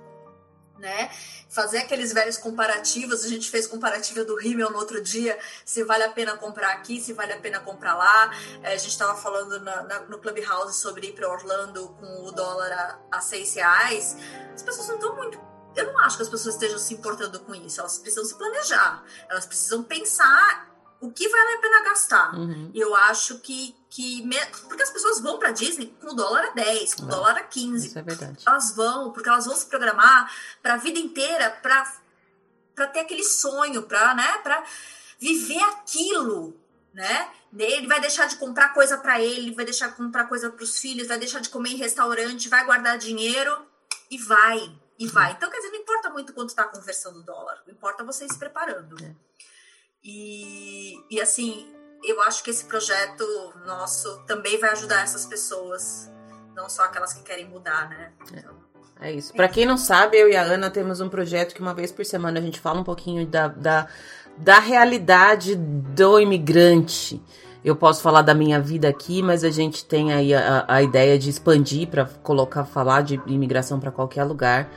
né? Fazer aqueles velhos comparativos. A gente fez comparativo do Rimmel no outro dia, se vale a pena comprar aqui, se vale a pena comprar lá. É, a gente estava falando na, na, no Clubhouse sobre ir para Orlando com o dólar a, a seis reais. As pessoas não estão muito eu não acho que as pessoas estejam se importando com isso. Elas precisam se planejar. Elas precisam pensar o que vale a pena gastar. Uhum. E eu acho que. Que me... Porque as pessoas vão pra Disney com o dólar a 10, com o dólar a 15. Isso é verdade. Elas vão, porque elas vão se programar pra vida inteira pra, pra ter aquele sonho, pra, né, pra viver aquilo, né? Ele vai deixar de comprar coisa para ele, vai deixar de comprar coisa para os filhos, vai deixar de comer em restaurante, vai guardar dinheiro e vai, e vai. Então, quer dizer, não importa muito quanto está conversando o dólar, importa você ir se preparando. É. E, e assim, eu acho que esse projeto nosso também vai ajudar essas pessoas, não só aquelas que querem mudar, né? Então, É isso. Pra quem não sabe, eu e a Ana temos um projeto que uma vez por semana a gente fala um pouquinho da, da, da realidade do imigrante. Eu posso falar da minha vida aqui, mas a gente tem aí a, a ideia de expandir para colocar, falar de imigração para qualquer lugar.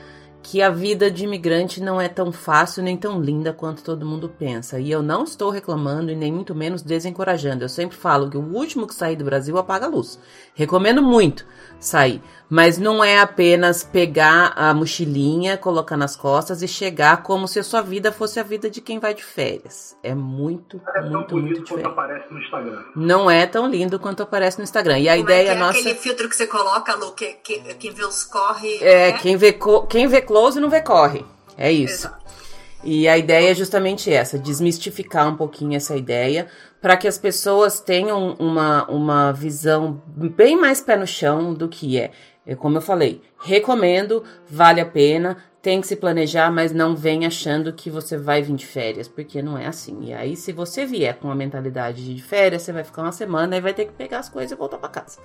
Que a vida de imigrante não é tão fácil nem tão linda quanto todo mundo pensa. E eu não estou reclamando e nem muito menos desencorajando. Eu sempre falo que o último que sair do Brasil apaga a luz. Recomendo muito sair. Mas não é apenas pegar a mochilinha, colocar nas costas e chegar como se a sua vida fosse a vida de quem vai de férias. É muito, É tão muito, muito bonito quanto diferente. aparece no Instagram. Não é tão lindo quanto aparece no Instagram. E a como ideia é que é nossa. aquele filtro que você coloca, Lu, que, que, quem vê os corre. É, né? quem vê, co- quem vê close não vê corre. É isso. Exato. E a ideia é justamente essa, desmistificar um pouquinho essa ideia, para que as pessoas tenham uma, uma visão bem mais pé no chão do que é. É Como eu falei, recomendo, vale a pena, tem que se planejar, mas não vem achando que você vai vir de férias, porque não é assim. E aí, se você vier com a mentalidade de férias, você vai ficar uma semana e vai ter que pegar as coisas e voltar para casa.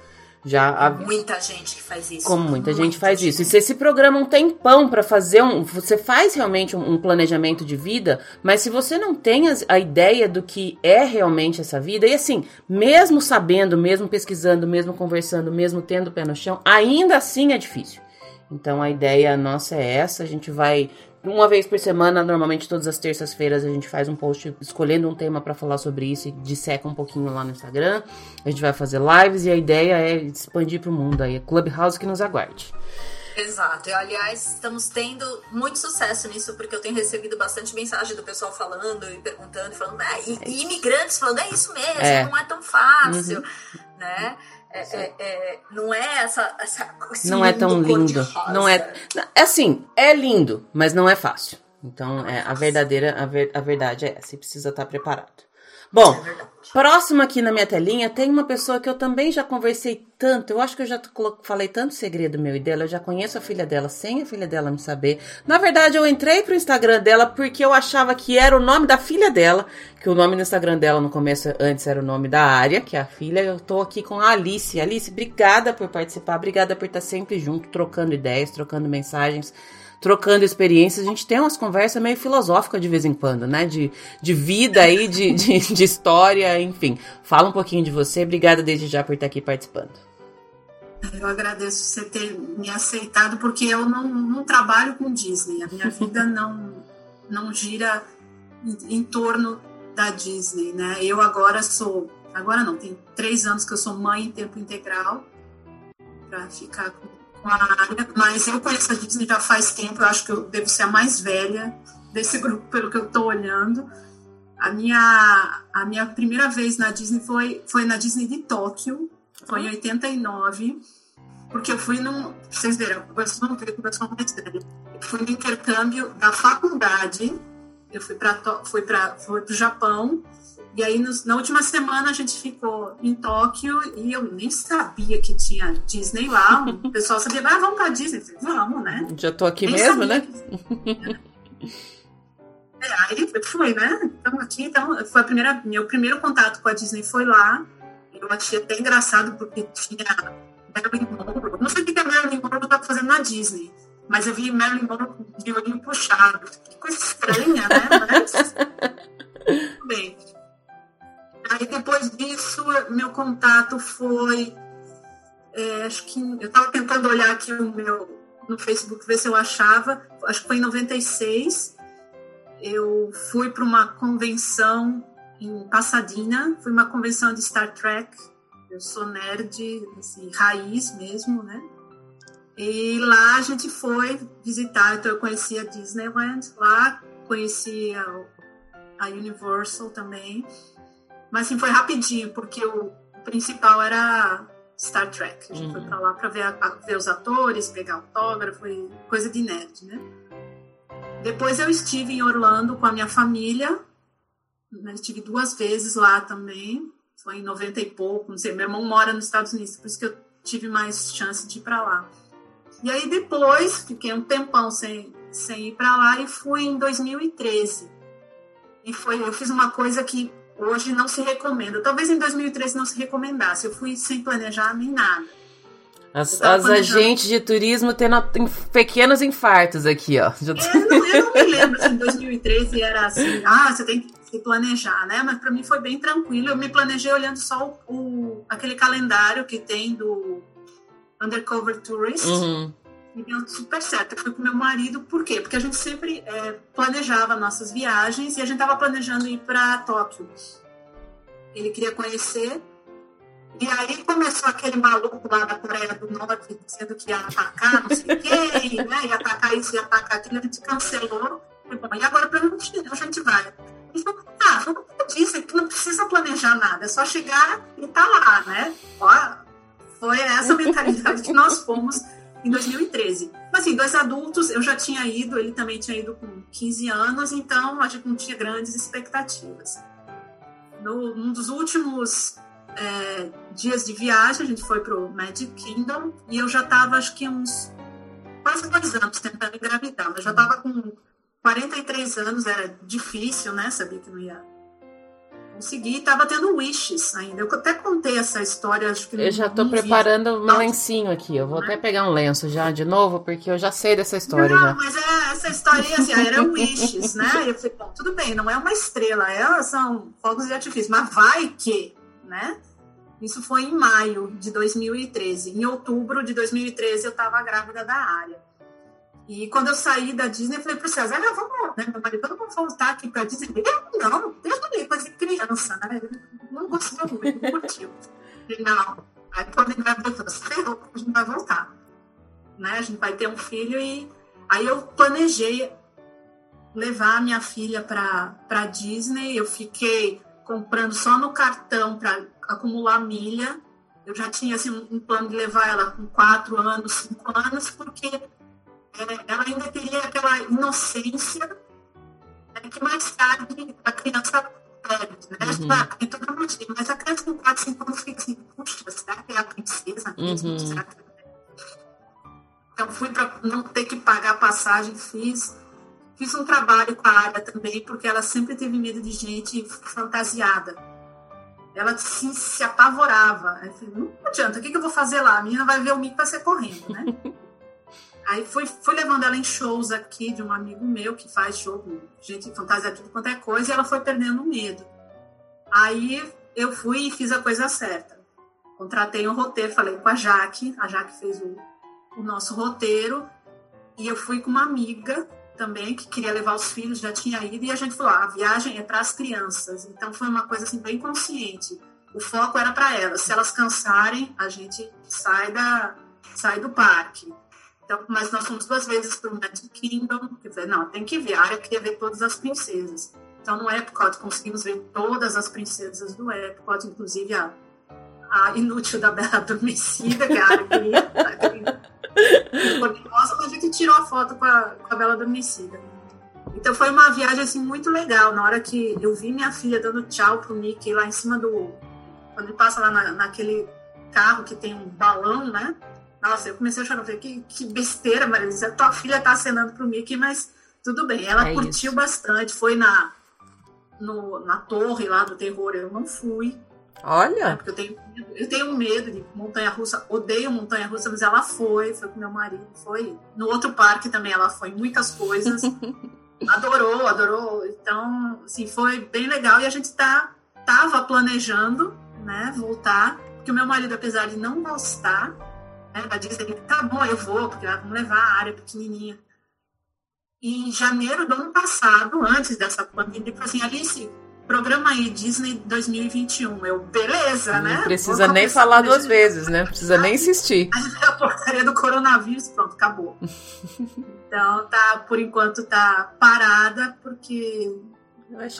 Já a, Muita gente que faz isso. como muita gente faz isso. E você se programa um tempão pra fazer um. Você faz realmente um, um planejamento de vida, mas se você não tem as- a ideia do que é realmente essa vida, e assim, mesmo sabendo, mesmo pesquisando, mesmo conversando, mesmo tendo o pé no chão, ainda assim é difícil. Então a ideia nossa é essa, a gente vai. Uma vez por semana, normalmente todas as terças-feiras, a gente faz um post escolhendo um tema pra falar sobre isso e disseca um pouquinho lá no Instagram. A gente vai fazer lives e a ideia é expandir pro mundo aí. É Clubhouse que nos aguarde. Exato. E, aliás, estamos tendo muito sucesso nisso, porque eu tenho recebido bastante mensagem do pessoal falando e perguntando, falando, é, e, e imigrantes falando, é isso mesmo, É. não é tão fácil, né? É, é- é- não é essa, essa não é tão lindo. Não é. É assim, é lindo, mas não é fácil. Então, é, a verdadeira, a, ver- a verdade é essa. E precisa estar preparado. Bom, É. próximo aqui na minha telinha tem uma pessoa que eu também já conversei tanto. Eu acho que eu já falei tanto segredo meu e dela. Eu já conheço a filha dela sem a filha dela me saber. Na verdade, eu entrei pro Instagram dela porque eu achava que era o nome da filha dela. Que o nome no Instagram dela no começo, antes era o nome da área, que é a filha. Eu tô aqui com a Alice. Alice, obrigada por participar. Obrigada por estar sempre junto, trocando ideias, trocando mensagens trocando experiências, a gente tem umas conversas meio filosóficas de vez em quando, né? De, de vida aí, de, [LAUGHS] de, de história, enfim. Fala um pouquinho de você. Obrigada desde já por estar aqui participando. Eu agradeço você ter me aceitado, porque eu não, não trabalho com Disney. A minha vida [LAUGHS] não, não gira em, em torno da Disney, né? Eu agora sou. Agora não, tem três anos que eu sou mãe em tempo integral, para ficar com, área. Mas eu conheço a Disney já faz tempo, eu acho que eu devo ser a mais velha desse grupo, pelo que eu estou olhando. A minha, a minha primeira vez na Disney foi, foi na Disney de Tóquio, foi em 89, porque eu fui num. Vocês viram, eu sou uma eu sou mais velha. Eu fui no intercâmbio da faculdade, eu fui para fui para fui o Japão, e aí nos- na última semana a gente ficou em Tóquio e eu nem sabia que tinha Disney lá. O [LAUGHS] pessoal sabia, ah, vamos para Disney. Falei, vamos, né? Já tô aqui Nem mesmo, né? É, aí fui, né? Então aqui, então, foi a primeira, meu primeiro contato com a Disney foi lá. Eu achei até engraçado porque tinha Marilyn Monroe. Não sei o que a Marilyn Monroe estava fazendo na Disney, mas eu vi Marilyn Monroe de olhinho puxado. Que coisa estranha, né? Mas, [LAUGHS] meu contato foi. É, acho que. Eu estava tentando olhar aqui o meu no Facebook, ver se eu achava. Acho que foi em 96. Eu fui para uma convenção em Pasadena. Foi uma convenção de Star Trek. Eu sou nerd, assim, raiz mesmo, né? E lá a gente foi visitar, então eu conheci a Disneyland lá, conheci a, a Universal também. Mas assim, foi rapidinho, porque o, principal era Star Trek. A gente uhum. foi pra lá pra ver, a, ver os atores, pegar autógrafo e coisa de nerd, né? Depois eu estive em Orlando com a minha família. Né? Estive duas vezes lá também. Foi em 90 e pouco, não sei. Meu irmão mora nos Estados Unidos, por isso que eu tive mais chance de ir para lá. E aí depois, fiquei um tempão sem, sem ir para lá e fui em 2013. E foi, eu fiz uma coisa que hoje não se recomenda. Talvez em 2013 não se recomendasse. Eu fui sem planejar nem nada. As, as agentes de turismo tendo pequenos infartos aqui, ó. Eu não, eu não me lembro se em 2013 era assim, ah, você tem que se planejar, né? Mas para mim foi bem tranquilo. Eu me planejei olhando só o, o aquele calendário que tem do Undercover Tourist. Uhum. E deu super certo. Eu fui com meu marido, por quê? Porque a gente sempre é, planejava nossas viagens e a gente estava planejando ir para Tóquio. Ele queria conhecer. E aí começou aquele maluco lá da Coreia do Norte dizendo que ia atacar, não sei quem, né? Ia atacar isso, ia atacar aquilo. A gente cancelou. E, bom, e agora para onde a gente vai? Ele falou, ah, vamos disso, que não precisa planejar nada, é só chegar e tá lá, né? Ó, foi essa mentalidade que nós fomos em 2013. Mas assim, dois adultos, eu já tinha ido, ele também tinha ido com 15 anos, então a gente não tinha grandes expectativas. No, num dos últimos é, dias de viagem, a gente foi pro Magic Kingdom e eu já estava, acho que uns quase dois anos tentando engravidar, mas já estava com 43 anos, era difícil, né? Sabia que não ia consegui, estava tendo wishes ainda. Eu até contei essa história, acho que Eu já estou preparando vídeo. um lencinho aqui. Eu vou até pegar um lenço já de novo, porque eu já sei dessa história. Não, já. mas é, essa história assim, era wishes, né? Eu falei, bom, tudo bem, não é uma estrela, é, são fogos de artifício, mas vai que, né? Isso foi em maio de 2013. Em outubro de 2013 eu estava grávida da área. E quando eu saí da Disney, eu falei pro César, ah, vamos, né? Meu marido, vamos voltar aqui pra Disney. Ele, não, deixa eu ir, coisa de criança, né? Ele não gostou muito, não curtiu. Falei, não. Aí quando ele vai voltar, você a gente vai voltar. Né? A gente vai ter um filho e aí eu planejei levar a minha filha para pra Disney. Eu fiquei comprando só no cartão para acumular milha. Eu já tinha assim, um plano de levar ela com quatro anos, cinco anos, porque ela ainda teria aquela inocência né, que mais tarde a criança perde, né? Uhum. tem toda uma mas a criança com 4, 5 anos fica assim, puxa, será que é a princesa mesmo? Uhum. Será que... É? Então fui para não ter que pagar passagem, fiz. Fiz um trabalho com a área também, porque ela sempre teve medo de gente fantasiada. Ela se, se apavorava. Eu falei, não adianta, o que, que eu vou fazer lá? A menina vai ver o mico e vai ser correndo, né? [LAUGHS] Aí fui, fui levando ela em shows aqui de um amigo meu que faz show gente fantasia tudo quanto é coisa e ela foi perdendo o medo. Aí eu fui e fiz a coisa certa. Contratei um roteiro, falei com a Jaque, a Jaque fez o, o nosso roteiro e eu fui com uma amiga também que queria levar os filhos, já tinha ido e a gente falou: ah, a viagem é para as crianças. Então foi uma coisa assim bem consciente. O foco era para elas. Se elas cansarem, a gente sai da sai do parque. Então, mas nós fomos duas vezes para o Magic Kingdom. Quer dizer, não, tem que ver. Área queria ver todas as princesas. Então, no Epcot, conseguimos ver todas as princesas do Epcot, inclusive a, a inútil da Bela Adormecida, que é a área a gente tirou a foto com a, com a Bela Adormecida. Então, foi uma viagem assim, muito legal. Na hora que eu vi minha filha dando tchau pro Mickey lá em cima do. Quando ele passa lá na, naquele carro que tem um balão, né? Nossa, eu comecei a chorar. Falei, que, que besteira, Maria Tua filha tá acenando pro Mickey, mas tudo bem. Ela é curtiu isso. bastante. Foi na, no, na torre lá do terror. Eu não fui. Olha! Né, porque eu tenho, eu tenho medo de montanha-russa. Odeio montanha-russa, mas ela foi. Foi com meu marido. Foi. No outro parque também ela foi. Muitas coisas. [LAUGHS] adorou, adorou. Então, assim, foi bem legal. E a gente tá, tava planejando né, voltar, porque o meu marido, apesar de não gostar, né, da Disney, tá bom, eu vou, porque vamos levar a área pequenininha. E em janeiro do ano passado, antes dessa pandemia, ele falou assim, Alice, programa aí Disney 2021. Eu, beleza, Não né? Não precisa nem falar duas vezes, né? Precisa nem insistir. A porcaria do coronavírus, pronto, acabou. [LAUGHS] então, tá, por enquanto tá parada, porque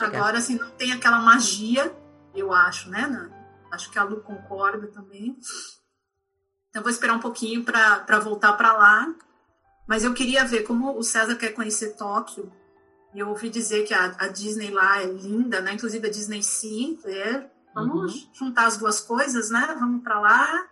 agora, assim, não tem aquela magia, eu acho, né? Acho que a Lu concorda também. Então, vou esperar um pouquinho para voltar para lá. Mas eu queria ver como o César quer conhecer Tóquio. E eu ouvi dizer que a, a, Disney lá é linda, né? Inclusive a Disney Sea. É, vamos uhum. juntar as duas coisas, né? Vamos para lá.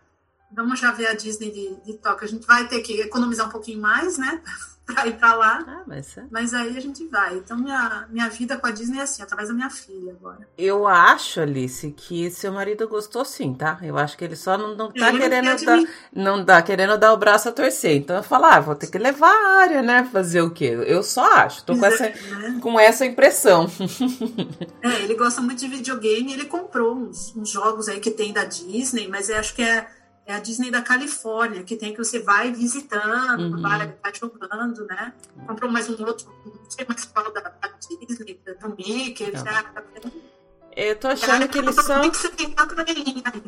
Vamos já ver a Disney de, de Tóquio. A gente vai ter que economizar um pouquinho mais, né? Para ir para lá. Ah, mas, é. mas aí a gente vai. Então minha, minha vida com a Disney é assim, através da minha filha agora. Eu acho, Alice, que seu marido gostou sim, tá? Eu acho que ele só não, não tá ele querendo dar, não dá querendo dar o braço a torcer. Então eu falo, ah, vou ter que levar a área, né? Fazer o quê? Eu só acho, tô com essa, né? com essa impressão. [LAUGHS] é, ele gosta muito de videogame, ele comprou uns, uns jogos aí que tem da Disney, mas eu acho que é é a Disney da Califórnia, que tem que você vai visitando, uhum. vai, vai jogando, né? Comprou mais um outro, não sei mais qual da, da Disney, do Mickey, Não. já. Eu tô achando que eles são. Por que você tem tanta orelhinha aí?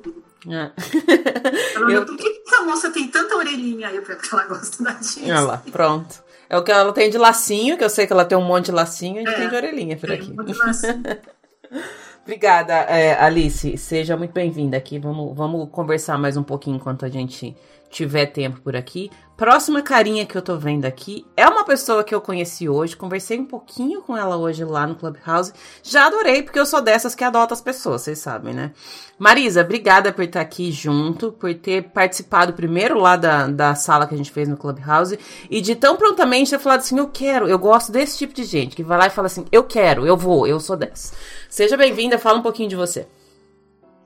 É. [LAUGHS] Ela, Eu- Por que essa moça tem tanta orelhinha aí? Porque ela gosta da Disney. Olha lá, pronto. É o que ela tem de lacinho, que eu sei que ela tem um monte de lacinho, e É. tem de orelhinha por aqui. Muito assim. [LAUGHS] Obrigada, é, Alice. Seja muito bem-vinda aqui. Vamos, vamos conversar mais um pouquinho enquanto a gente tiver tempo por aqui. Próxima carinha que eu tô vendo aqui é uma pessoa que eu conheci hoje. Conversei um pouquinho com ela hoje lá no Clubhouse. Já adorei, porque eu sou dessas que adota as pessoas, vocês sabem, né? Marisa, obrigada por estar aqui junto, por ter participado primeiro lá da, da sala que a gente fez no Clubhouse e de tão prontamente ter falado assim: eu quero, eu gosto desse tipo de gente que vai lá e fala assim: eu quero, eu vou, eu sou dessa. Seja bem-vinda, fala um pouquinho de você.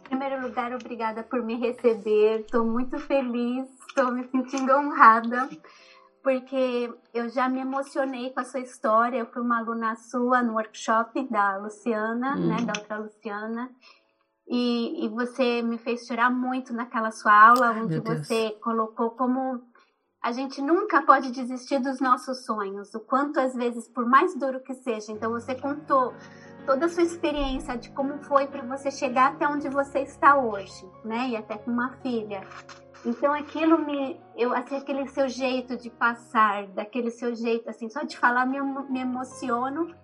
Em primeiro lugar, obrigada por me receber. Estou muito feliz, estou me sentindo honrada, porque eu já me emocionei com a sua história. Eu fui uma aluna sua no workshop da Luciana, Hum. né, da outra Luciana. E, e você me fez chorar muito naquela sua aula, onde meu Deus. você colocou como a gente nunca pode desistir dos nossos sonhos, o quanto às vezes, por mais duro que seja. Então você contou toda a sua experiência de como foi para você chegar até onde você está hoje, né? E até com uma filha. Então aquilo me, eu assim, aquele seu jeito de passar, daquele seu jeito assim, só de falar me, me emociono,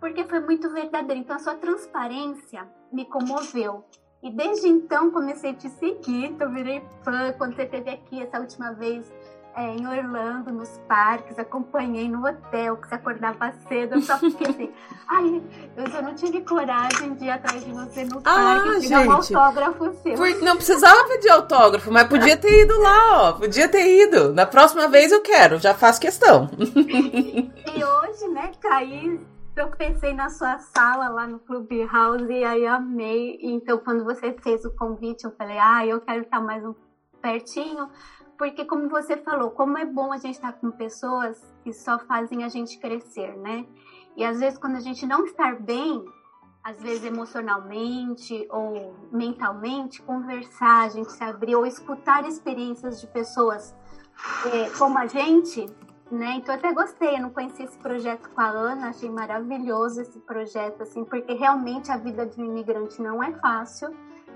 porque foi muito verdadeiro. Então a sua transparência me comoveu. E desde então comecei a te seguir, então virei fã quando você esteve aqui essa última vez é, em Orlando, nos parques, acompanhei no hotel, que você acordava cedo, eu só fiquei assim, [LAUGHS] ai, eu já não tive coragem de ir atrás de você no Ah, parque, pegar um autógrafo seu. Por- Não precisava pedir autógrafo, mas podia ter ido lá, ó. Podia ter ido. Na próxima vez eu quero, já faço questão. E hoje, né, caí, eu pensei na sua sala lá no Clubhouse e aí amei. Então, quando você fez o convite, eu falei, ah, eu quero estar mais um pertinho. Porque, como você falou, como é bom a gente estar com pessoas que só fazem a gente crescer, né? E às vezes, quando a gente não está bem, às vezes emocionalmente ou mentalmente, conversar, a gente se abrir ou escutar experiências de pessoas eh, como a gente, né? Então até gostei, eu não conhecia esse projeto com a Ana, achei maravilhoso esse projeto, assim, porque realmente a vida de um imigrante não é fácil,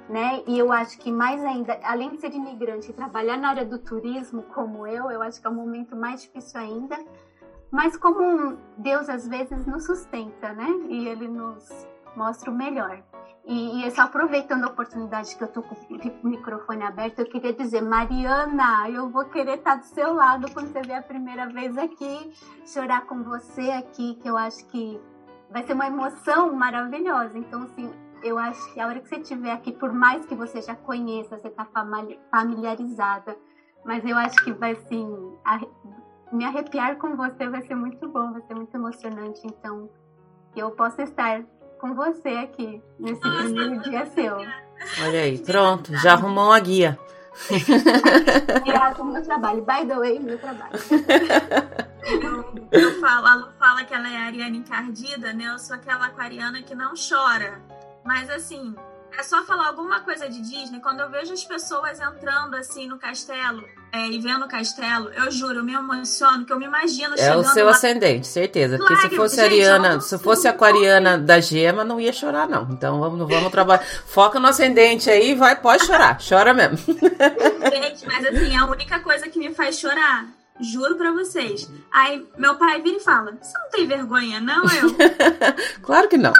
né? E eu acho que mais ainda, além de ser imigrante e trabalhar na área do turismo como eu, eu acho que é um momento mais difícil ainda. Mas como Deus às vezes nos sustenta, né? E Ele nos mostra o melhor. E, e só aproveitando a oportunidade que eu tô com o microfone aberto, eu queria dizer, Mariana, eu vou querer estar do seu lado quando você vier a primeira vez aqui, chorar com você aqui, que eu acho que vai ser uma emoção maravilhosa. Então, assim, eu acho que a hora que você estiver aqui, por mais que você já conheça, você está familiarizada, mas eu acho que vai, assim, arre- me arrepiar com você vai ser muito bom, vai ser muito emocionante. Então, que eu possa estar com você aqui nesse primeiro dia seu. Olha aí, pronto, já arrumou uma guia. [LAUGHS] Com o meu trabalho. By the way, meu trabalho. Eu, eu falo, a Lu fala que ela é ariana encardida, né? Eu sou aquela aquariana que não chora. Mas assim, é só falar alguma coisa de Disney, quando eu vejo as pessoas entrando assim no castelo é, e vendo o castelo, eu juro, eu me emociono, que eu me imagino É o seu lá. ascendente, certeza. Porque se fosse gente, Ariana, se fosse aquariana da gema, não ia chorar, não. Então vamos, vamos trabalhar. Foca no ascendente aí, vai, pode chorar. Chora mesmo. Gente, mas assim, a única coisa que me faz chorar, juro pra vocês. Aí meu pai vira e fala: Você não tem vergonha, não? Eu. [LAUGHS] Claro que não.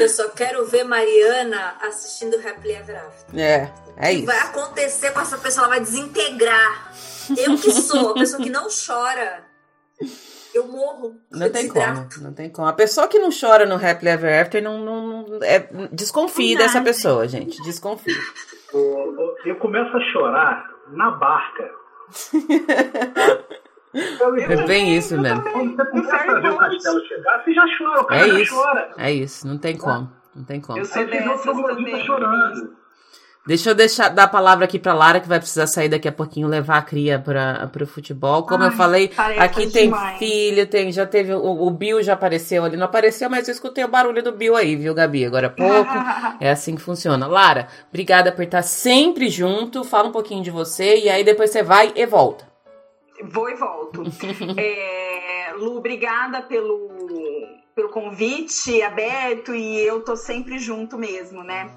Eu só quero ver Mariana assistindo Happily Ever After. É, é O que isso. vai acontecer com essa pessoa? Ela vai desintegrar. Eu que sou a pessoa que não chora, eu morro. Não tem como, não tem como. A pessoa que não chora no Happily Ever After não, não, não- é, desconfie Não dessa né? pessoa, gente. Desconfie. Eu começo a chorar na barca. [LAUGHS] É bem isso mesmo. Quando você começa a ver o castelo chegar, você já chora, o cara É já isso. chora. É isso, não tem como. Não tem como. Eu você vê o também. chorando. Deixa eu deixar, dar a palavra aqui pra Lara, que vai precisar sair daqui a pouquinho, levar a cria pra, pro futebol. Como eu Ai, falei, tarefa aqui tem demais. filho, tem, já teve, o, o Bill já apareceu ali, não apareceu, mas eu escutei o barulho do Bill aí, viu, Gabi? Agora há pouco. [LAUGHS] é assim que funciona. Lara, obrigada por estar sempre junto. Fala um pouquinho de você e aí depois você vai e volta. Vou e volto. [LAUGHS] É, Lu, obrigada pelo, pelo convite aberto e eu tô sempre junto mesmo, né?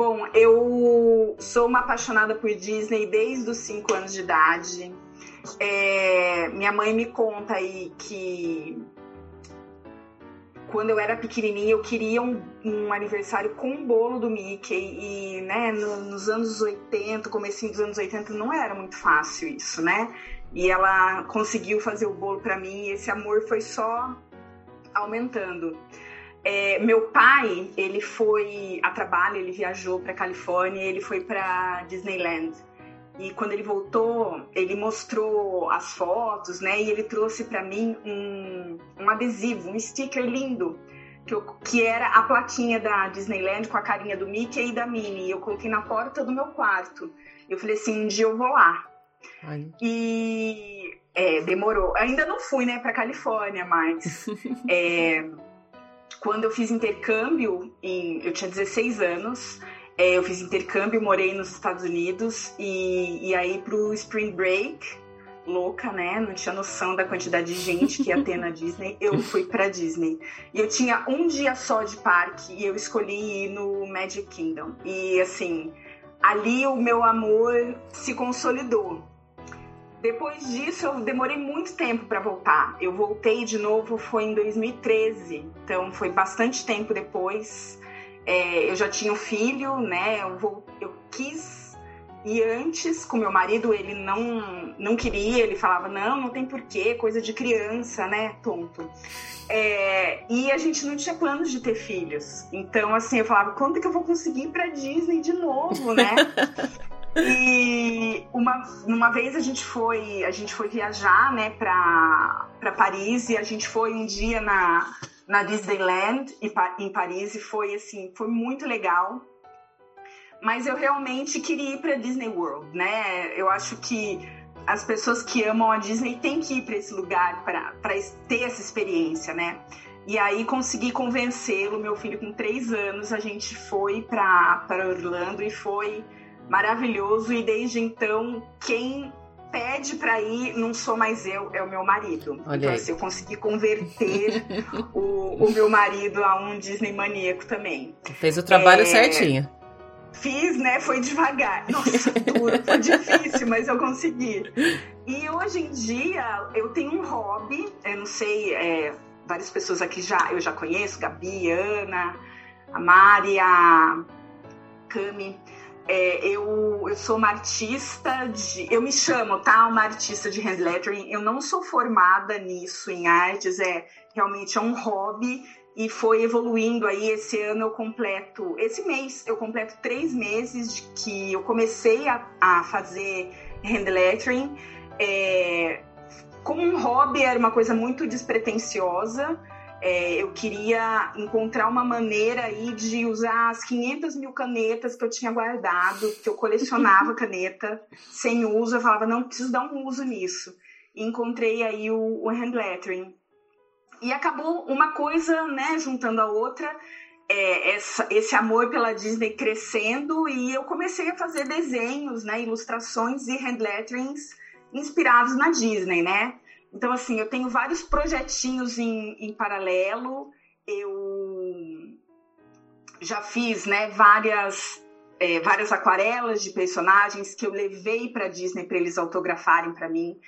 Bom, eu sou uma apaixonada por Disney desde os 5 anos de idade. É, minha mãe me conta aí que quando eu era pequenininha eu queria um, um aniversário com um bolo do Mickey e, né, no- nos anos 80, comecinho dos anos 80 não era muito fácil isso, né? E ela conseguiu fazer o bolo para mim e esse amor foi só aumentando. É, meu pai, ele foi a trabalho, ele viajou para Califórnia, ele foi para Disneyland. E quando ele voltou, ele mostrou as fotos, né? E ele trouxe para mim um, um adesivo, um sticker lindo, que, eu- que era a plaquinha da Disneyland com a carinha do Mickey e da Minnie. E eu coloquei na porta do meu quarto. Eu falei assim, um dia eu vou lá. Aí. E é, demorou. Ainda não fui, né, para Califórnia, mas [LAUGHS] é, quando eu fiz intercâmbio, em, eu tinha 16 anos, é, eu fiz intercâmbio, morei nos Estados Unidos e, e aí pro Spring Break, louca, né? Não tinha noção da quantidade de gente que ia ter na [LAUGHS] Disney. Eu fui pra Disney. E eu tinha um dia só de parque e eu escolhi ir no Magic Kingdom. E assim, ali o meu amor se consolidou. Depois disso, eu demorei muito tempo para voltar. Eu voltei de novo foi em 2013, então foi bastante tempo depois. É, eu já tinha um filho, né? Eu, vou, eu quis ir antes com meu marido, ele não, não queria, ele falava: não, não tem porquê, coisa de criança, né? Tonto. É, e a gente não tinha planos de ter filhos. Então, assim, eu falava: quando que eu vou conseguir ir pra Disney de novo, né? [LAUGHS] E uma, uma vez a gente foi, a gente foi viajar, né, para para Paris e a gente foi um dia na na Disneyland Pa- em Paris e foi assim, foi muito legal. Mas eu realmente queria ir para Disney World, né? Eu acho que as pessoas que amam a Disney têm que ir para esse lugar para ter essa experiência, né? E aí consegui convencê-lo, meu filho com três anos, a gente foi para Orlando e foi maravilhoso e desde então quem pede para ir não sou mais eu, é o meu marido. Olha então assim, eu consegui converter [LAUGHS] o, o meu marido a um Disney maníaco também. Fez o trabalho É. certinho. Fiz, né? Foi devagar. Nossa, [LAUGHS] duro, foi difícil, mas eu consegui. E hoje em dia eu tenho um hobby, eu não sei, é, várias pessoas aqui já eu já conheço, Gabi, Ana, a Mari, a Cami. É, eu, eu sou uma artista de. Eu me chamo, tá? Uma artista de hand lettering. Eu não sou formada nisso, em artes, é realmente é um hobby e foi evoluindo aí. Esse ano eu completo. Esse mês eu completo três meses de que eu comecei a, a fazer hand lettering. É, como um hobby, era uma coisa muito despretensiosa. É, eu queria encontrar uma maneira aí de usar as 500 mil canetas que eu tinha guardado, que eu colecionava [LAUGHS] caneta sem uso. Eu falava, não, preciso dar um uso nisso. E encontrei aí o, o hand lettering. E acabou uma coisa, né, juntando a outra. é, essa, esse amor pela Disney crescendo e eu comecei a fazer desenhos, né, ilustrações e hand letterings inspirados na Disney, né? Então, assim, eu tenho vários projetinhos em, em paralelo. Eu já fiz, né, várias, é, várias aquarelas de personagens que eu levei para Disney para eles autografarem para mim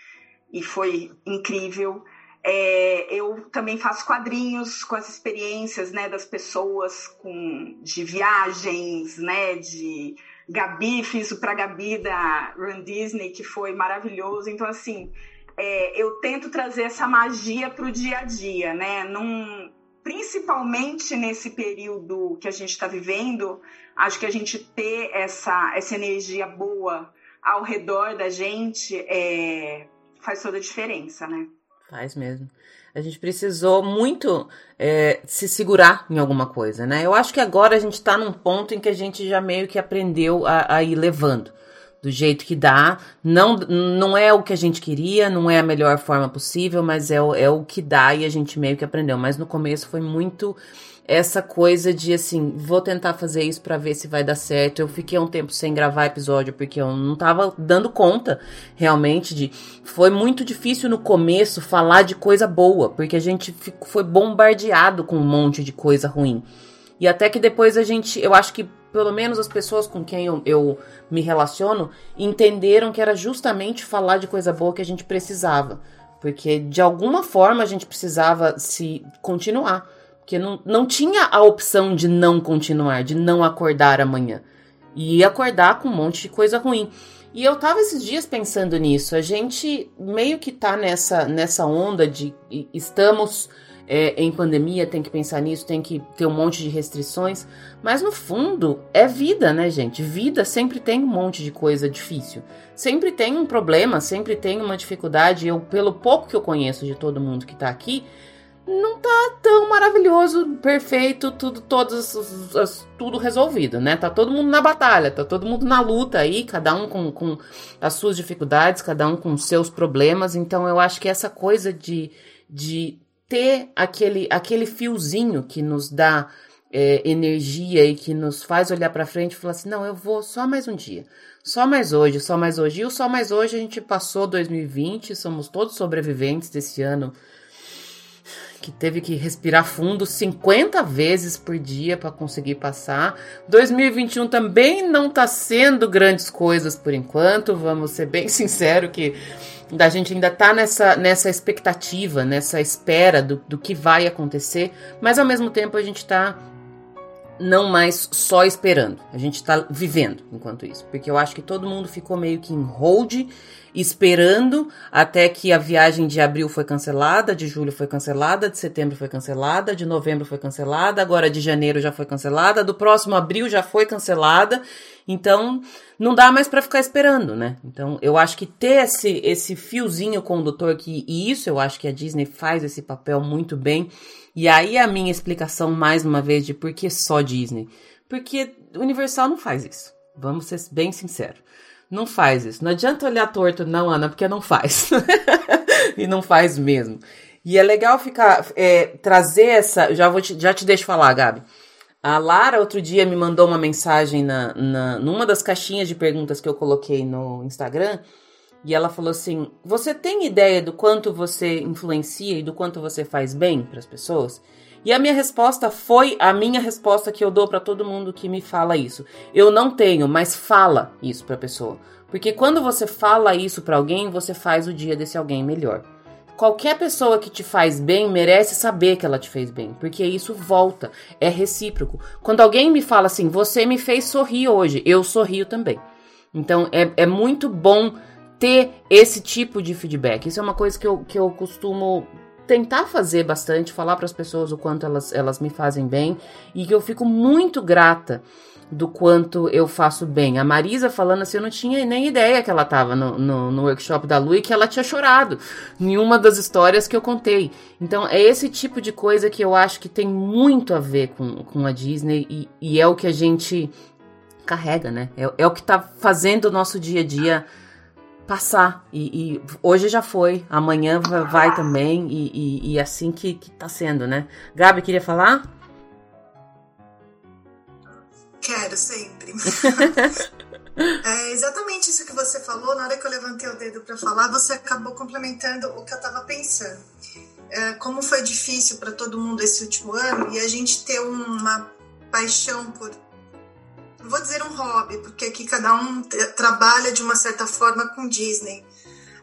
e foi incrível. É, eu também faço quadrinhos com as experiências né, das pessoas com, de viagens, né, de Gabi, fiz o para Gabi da Run Disney, que foi maravilhoso. Então, assim, é, eu tento trazer essa magia para o dia a dia, né? Num, principalmente nesse período que a gente está vivendo, acho que a gente ter essa, essa energia boa ao redor da gente é, faz toda a diferença, né? Faz mesmo. A gente precisou muito é, se segurar em alguma coisa, né? Eu acho que agora a gente está num ponto em que a gente já meio que aprendeu a, a ir levando do jeito que dá. Não, não é o que a gente queria, não é a melhor forma possível, mas é, o, é o que dá e a gente meio que aprendeu. Mas no começo foi muito essa coisa de assim, vou tentar fazer isso para ver se vai dar certo. Eu fiquei um tempo sem gravar episódio porque eu não tava dando conta realmente de foi muito difícil no começo falar de coisa boa, porque a gente foi bombardeado com um monte de coisa ruim. E até que depois a gente, eu acho que pelo menos as pessoas com quem eu, eu, me relaciono entenderam que era justamente falar de coisa boa que a gente precisava. Porque de alguma forma a gente precisava se continuar. Porque não, não tinha a opção de não continuar, de não acordar amanhã. E acordar com um monte de coisa ruim. E eu tava esses dias pensando nisso. A gente meio que tá nessa, nessa onda de estamos é, em pandemia, tem que pensar nisso, tem que ter um monte de restrições. Mas no fundo, é vida, né, gente? Vida sempre tem um monte de coisa difícil. Sempre tem um problema, sempre tem uma dificuldade. Eu, pelo pouco que eu conheço de todo mundo que tá aqui, não tá tão maravilhoso, perfeito, tudo, todos, tudo resolvido, né? Tá todo mundo na batalha, tá todo mundo na luta aí, cada um com, com as suas dificuldades, cada um com seus problemas. Então eu acho que essa coisa de, de ter aquele, aquele fiozinho que nos dá é, energia e que nos faz olhar para frente e falar assim: não, eu vou só mais um dia. Só mais hoje, só mais hoje. E o só mais hoje a gente passou 2020, somos todos sobreviventes desse ano que teve que respirar fundo 50 vezes por dia para conseguir passar. 2021 também não está sendo grandes coisas por enquanto, vamos ser bem [LAUGHS] sinceros que a gente ainda está nessa, nessa expectativa, nessa espera do, do que vai acontecer, mas ao mesmo tempo a gente está não mais só esperando, a gente está vivendo enquanto isso, porque eu acho que todo mundo ficou meio que em hold esperando até que a viagem de abril foi cancelada, de julho foi cancelada, de setembro foi cancelada, de novembro foi cancelada, agora de janeiro já foi cancelada, do próximo abril já foi cancelada. Então, não dá mais para ficar esperando, né? Então, eu acho que ter esse, esse fiozinho condutor aqui, e isso eu acho que a Disney faz esse papel muito bem. E aí a minha explicação, mais uma vez, de por que só Disney. Porque Universal não faz isso. Vamos ser bem sinceros. Não faz isso. Não adianta olhar torto, não, Ana, porque não faz. [LAUGHS] e não faz mesmo. E é legal ficar, é, trazer essa. Já, vou te, já te deixo falar, Gabi. A Lara outro dia me mandou uma mensagem na, na, numa das caixinhas de perguntas que eu coloquei no Instagram. E ela falou assim: Você tem ideia do quanto você influencia e do quanto você faz bem para as pessoas? E a minha resposta foi a minha resposta que eu dou para todo mundo que me fala isso. Eu não tenho, mas fala isso para a pessoa. Porque quando você fala isso para alguém, você faz o dia desse alguém melhor. Qualquer pessoa que te faz bem merece saber que ela te fez bem, porque isso volta, é recíproco. Quando alguém me fala assim, você me fez sorrir hoje, eu sorrio também. Então é, é muito bom ter esse tipo de feedback. Isso é uma coisa que eu, que eu costumo tentar fazer bastante, falar para as pessoas o quanto elas, elas me fazem bem e que eu fico muito grata do quanto eu faço bem. A Marisa falando assim, eu não tinha nem ideia que ela estava no, no, no, workshop da Lu e que ela tinha chorado em uma das histórias que eu contei. Então é esse tipo de coisa que eu acho que tem muito a ver com, com a Disney e, e é o que a gente carrega, né? É, é o que está fazendo o nosso dia a dia passar. E, e, hoje já foi, amanhã vai também, e, e, e assim que, que tá sendo, né? Gabi, queria falar? Quero sempre. [LAUGHS] [LAUGHS] é exatamente isso que você falou. Na hora que eu levantei o dedo para falar, você acabou complementando o que eu estava pensando. É, como foi difícil para todo mundo esse último ano e a gente ter uma paixão por. Não vou dizer um hobby, porque aqui cada um trabalha de uma certa forma com Disney.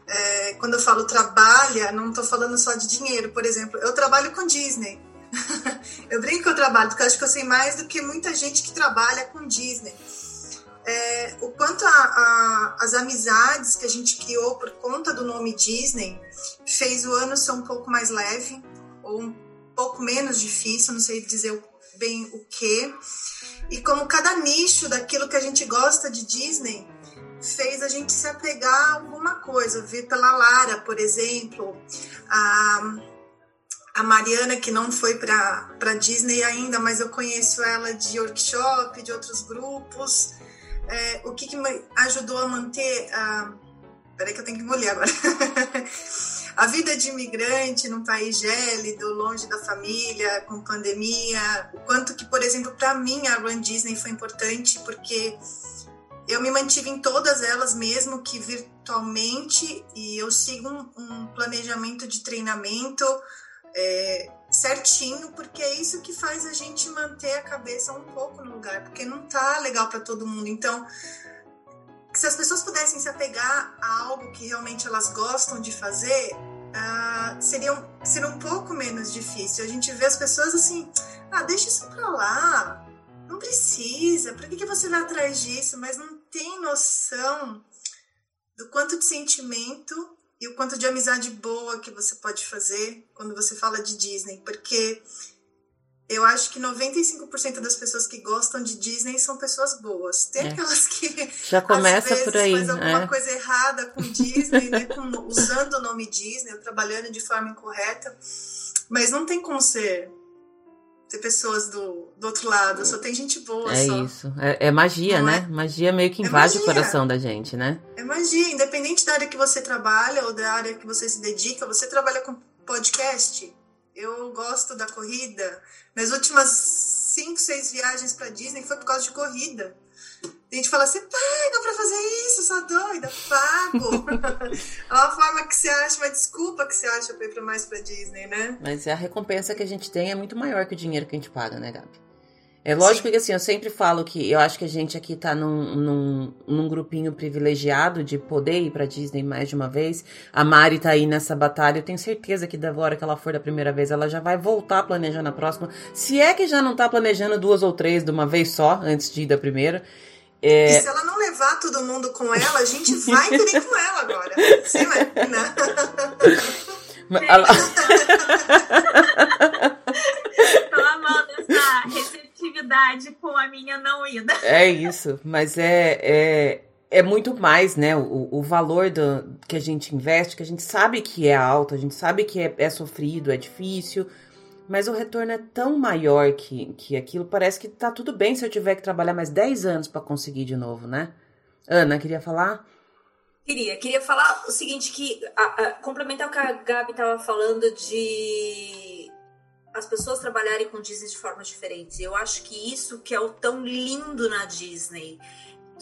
É, quando eu falo trabalha, não estou falando só de dinheiro. Por exemplo, eu trabalho com Disney. [LAUGHS] eu brinco que eu trabalho, porque eu acho que eu sei mais do que muita gente que trabalha com Disney. É, o quanto a, a, as amizades que a gente criou por conta do nome Disney fez o ano ser um pouco mais leve, ou um pouco menos difícil, não sei dizer bem o que. E como cada nicho daquilo que a gente gosta de Disney fez a gente se apegar a alguma coisa. Ver pela Lara, por exemplo, a a Mariana, que não foi para Disney ainda, mas eu conheço ela de workshop, de outros grupos. É, o que, que, me ajudou a manter a. Peraí, que eu tenho que engolir agora. [LAUGHS] a vida de imigrante num país gélido, longe da família, com pandemia. O quanto que, por exemplo, para mim a Run Disney foi importante, porque eu me mantive em todas elas, mesmo que virtualmente, e eu sigo um, um planejamento de treinamento é, certinho, porque é isso que faz a gente manter a cabeça um pouco no lugar, porque não tá legal para todo mundo. Então, se as pessoas pudessem se apegar a algo que realmente elas gostam de fazer, uh, seria, seria um pouco menos difícil. A gente vê as pessoas assim, ah, deixa isso pra lá, não precisa, pra que, que você vai atrás disso? Mas não tem noção do quanto de sentimento e o quanto de amizade boa que você pode fazer quando você fala de Disney, porque eu acho que 95% das pessoas que gostam de Disney são pessoas boas. Tem é. aquelas que já começa vezes, por aí, faz alguma é. coisa errada com Disney, né, com, usando o nome Disney, trabalhando de forma incorreta, mas não tem como ser ter pessoas do, do outro lado, só tem gente boa. É só. isso. É, é magia, Não né? É? Magia meio que é invade o coração da gente, né? É magia, independente da área que você trabalha ou da área que você se dedica, você trabalha com podcast. Eu gosto da corrida. Nas últimas cinco, seis viagens para Disney foi por causa de corrida. A gente fala, você paga pra fazer isso, sua doida, pago. [LAUGHS] é uma forma que você acha, uma desculpa que você acha pra ir pra mais pra Disney, né? Mas a recompensa que a gente tem é muito maior que o dinheiro que a gente paga, né, Gabi? É lógico Sim. que assim, eu sempre falo que eu acho que a gente aqui tá num, num, num grupinho privilegiado de poder ir pra Disney mais de uma vez. A Mari tá aí nessa batalha. Eu tenho certeza que da hora que ela for da primeira vez, ela já vai voltar planejando a próxima. Se é que já não tá planejando duas ou três de uma vez só, antes de ir da primeira. É... E se ela não levar todo mundo com ela, a gente [LAUGHS] vai querer com ela agora. Sim, né? [LAUGHS] ela... [LAUGHS] [LAUGHS] Tô amando essa receptividade com a minha não ida. É isso, mas é, é, é muito mais, né? O, o valor do, que a gente investe, que a gente sabe que é alto, a gente sabe que é, é sofrido, é difícil, mas o retorno é tão maior que, que aquilo. Parece que tá tudo bem se eu tiver que trabalhar mais 10 anos para conseguir de novo, né? Ana, queria falar? Queria, queria falar o seguinte, que a, a, complementar o que a Gabi estava falando de as pessoas trabalharem com Disney de formas diferentes. Eu acho que isso que é o tão lindo na Disney,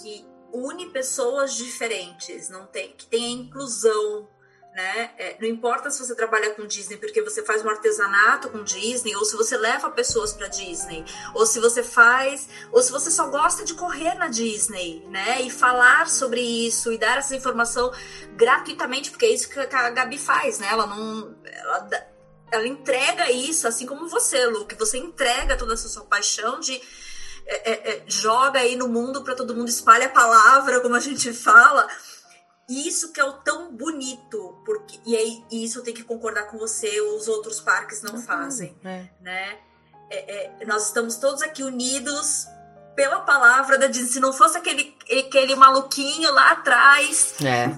que une pessoas diferentes, não tem, que tem a inclusão, né? É, não importa se você trabalha com Disney porque você faz um artesanato com Disney, ou se você leva pessoas para Disney, ou se você faz, ou se você só gosta de correr na Disney, né? E falar sobre isso e dar essa informação gratuitamente, porque é isso que a Gabi faz, né? Ela não. Ela, ela entrega isso, assim como você, Lu, que você entrega toda essa sua paixão de. É, é, é joga aí no mundo para todo mundo, espalha a palavra, como a gente fala isso que é o tão bonito, porque e aí e isso eu tenho que concordar com você, os outros parques não uhum, fazem, é. né? É, é, nós estamos todos aqui unidos pela palavra da Disney. Se não fosse aquele, aquele maluquinho lá atrás, é.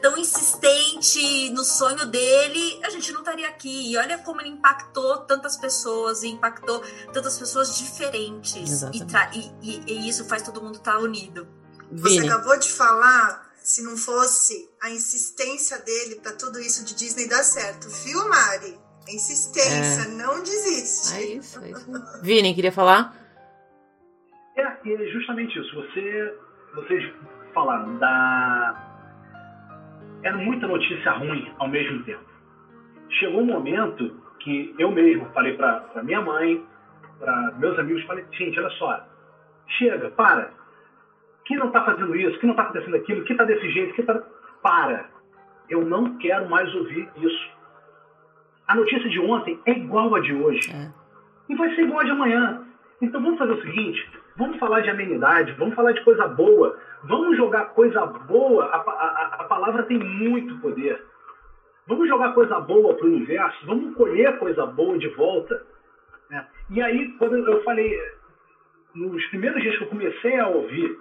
Tão insistente no sonho dele, a gente não estaria aqui. E olha como ele impactou tantas pessoas e impactou tantas pessoas diferentes. E, e, e, isso faz todo mundo estar tá unido. Você acabou de falar se não fosse a insistência dele para tudo isso de Disney dar certo, viu, Mari? Insistência, é. não desiste. É isso, é isso. Vini, queria falar? É, e é justamente isso. Você, vocês falaram da. Era muita notícia ruim ao mesmo tempo. Chegou um momento que eu mesmo falei para minha mãe, para meus amigos, falei, gente, olha só, chega, para. Que não está fazendo isso, que não está acontecendo aquilo, que está desse jeito, que está. Para. Eu não quero mais ouvir isso. A notícia de ontem é igual a de hoje. É. E vai ser igual a de amanhã. Então vamos fazer o seguinte: vamos falar de amenidade, vamos falar de coisa boa, vamos jogar coisa boa. A, a, a palavra tem muito poder. Vamos jogar coisa boa para o universo, vamos colher coisa boa de volta. Né? E aí, quando eu falei, nos primeiros dias que eu comecei a ouvir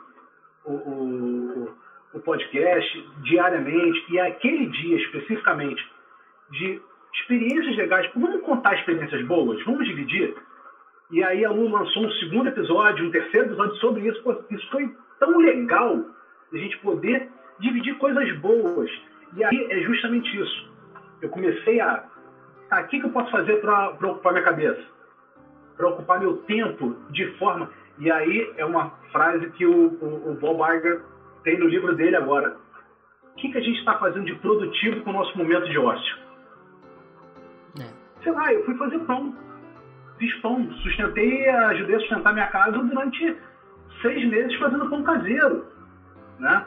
o, o, o podcast diariamente, e aquele dia especificamente, de experiências legais, vamos contar experiências boas, vamos dividir. E aí a Lu lançou um segundo episódio, um terceiro episódio sobre isso. Pô, isso foi tão legal a gente poder dividir coisas boas. E aí é justamente isso. Eu comecei a. Tá, o que, que eu posso fazer para ocupar minha cabeça? Para ocupar meu tempo de forma. E aí é uma frase que o, o, o Bob Iger tem no livro dele agora. O que, que a gente está fazendo de produtivo com o nosso momento de ócio? É. Sei lá, eu fui fazer pão fiz pão, sustentei, ajudei a sustentar minha casa durante seis meses fazendo pão caseiro, né?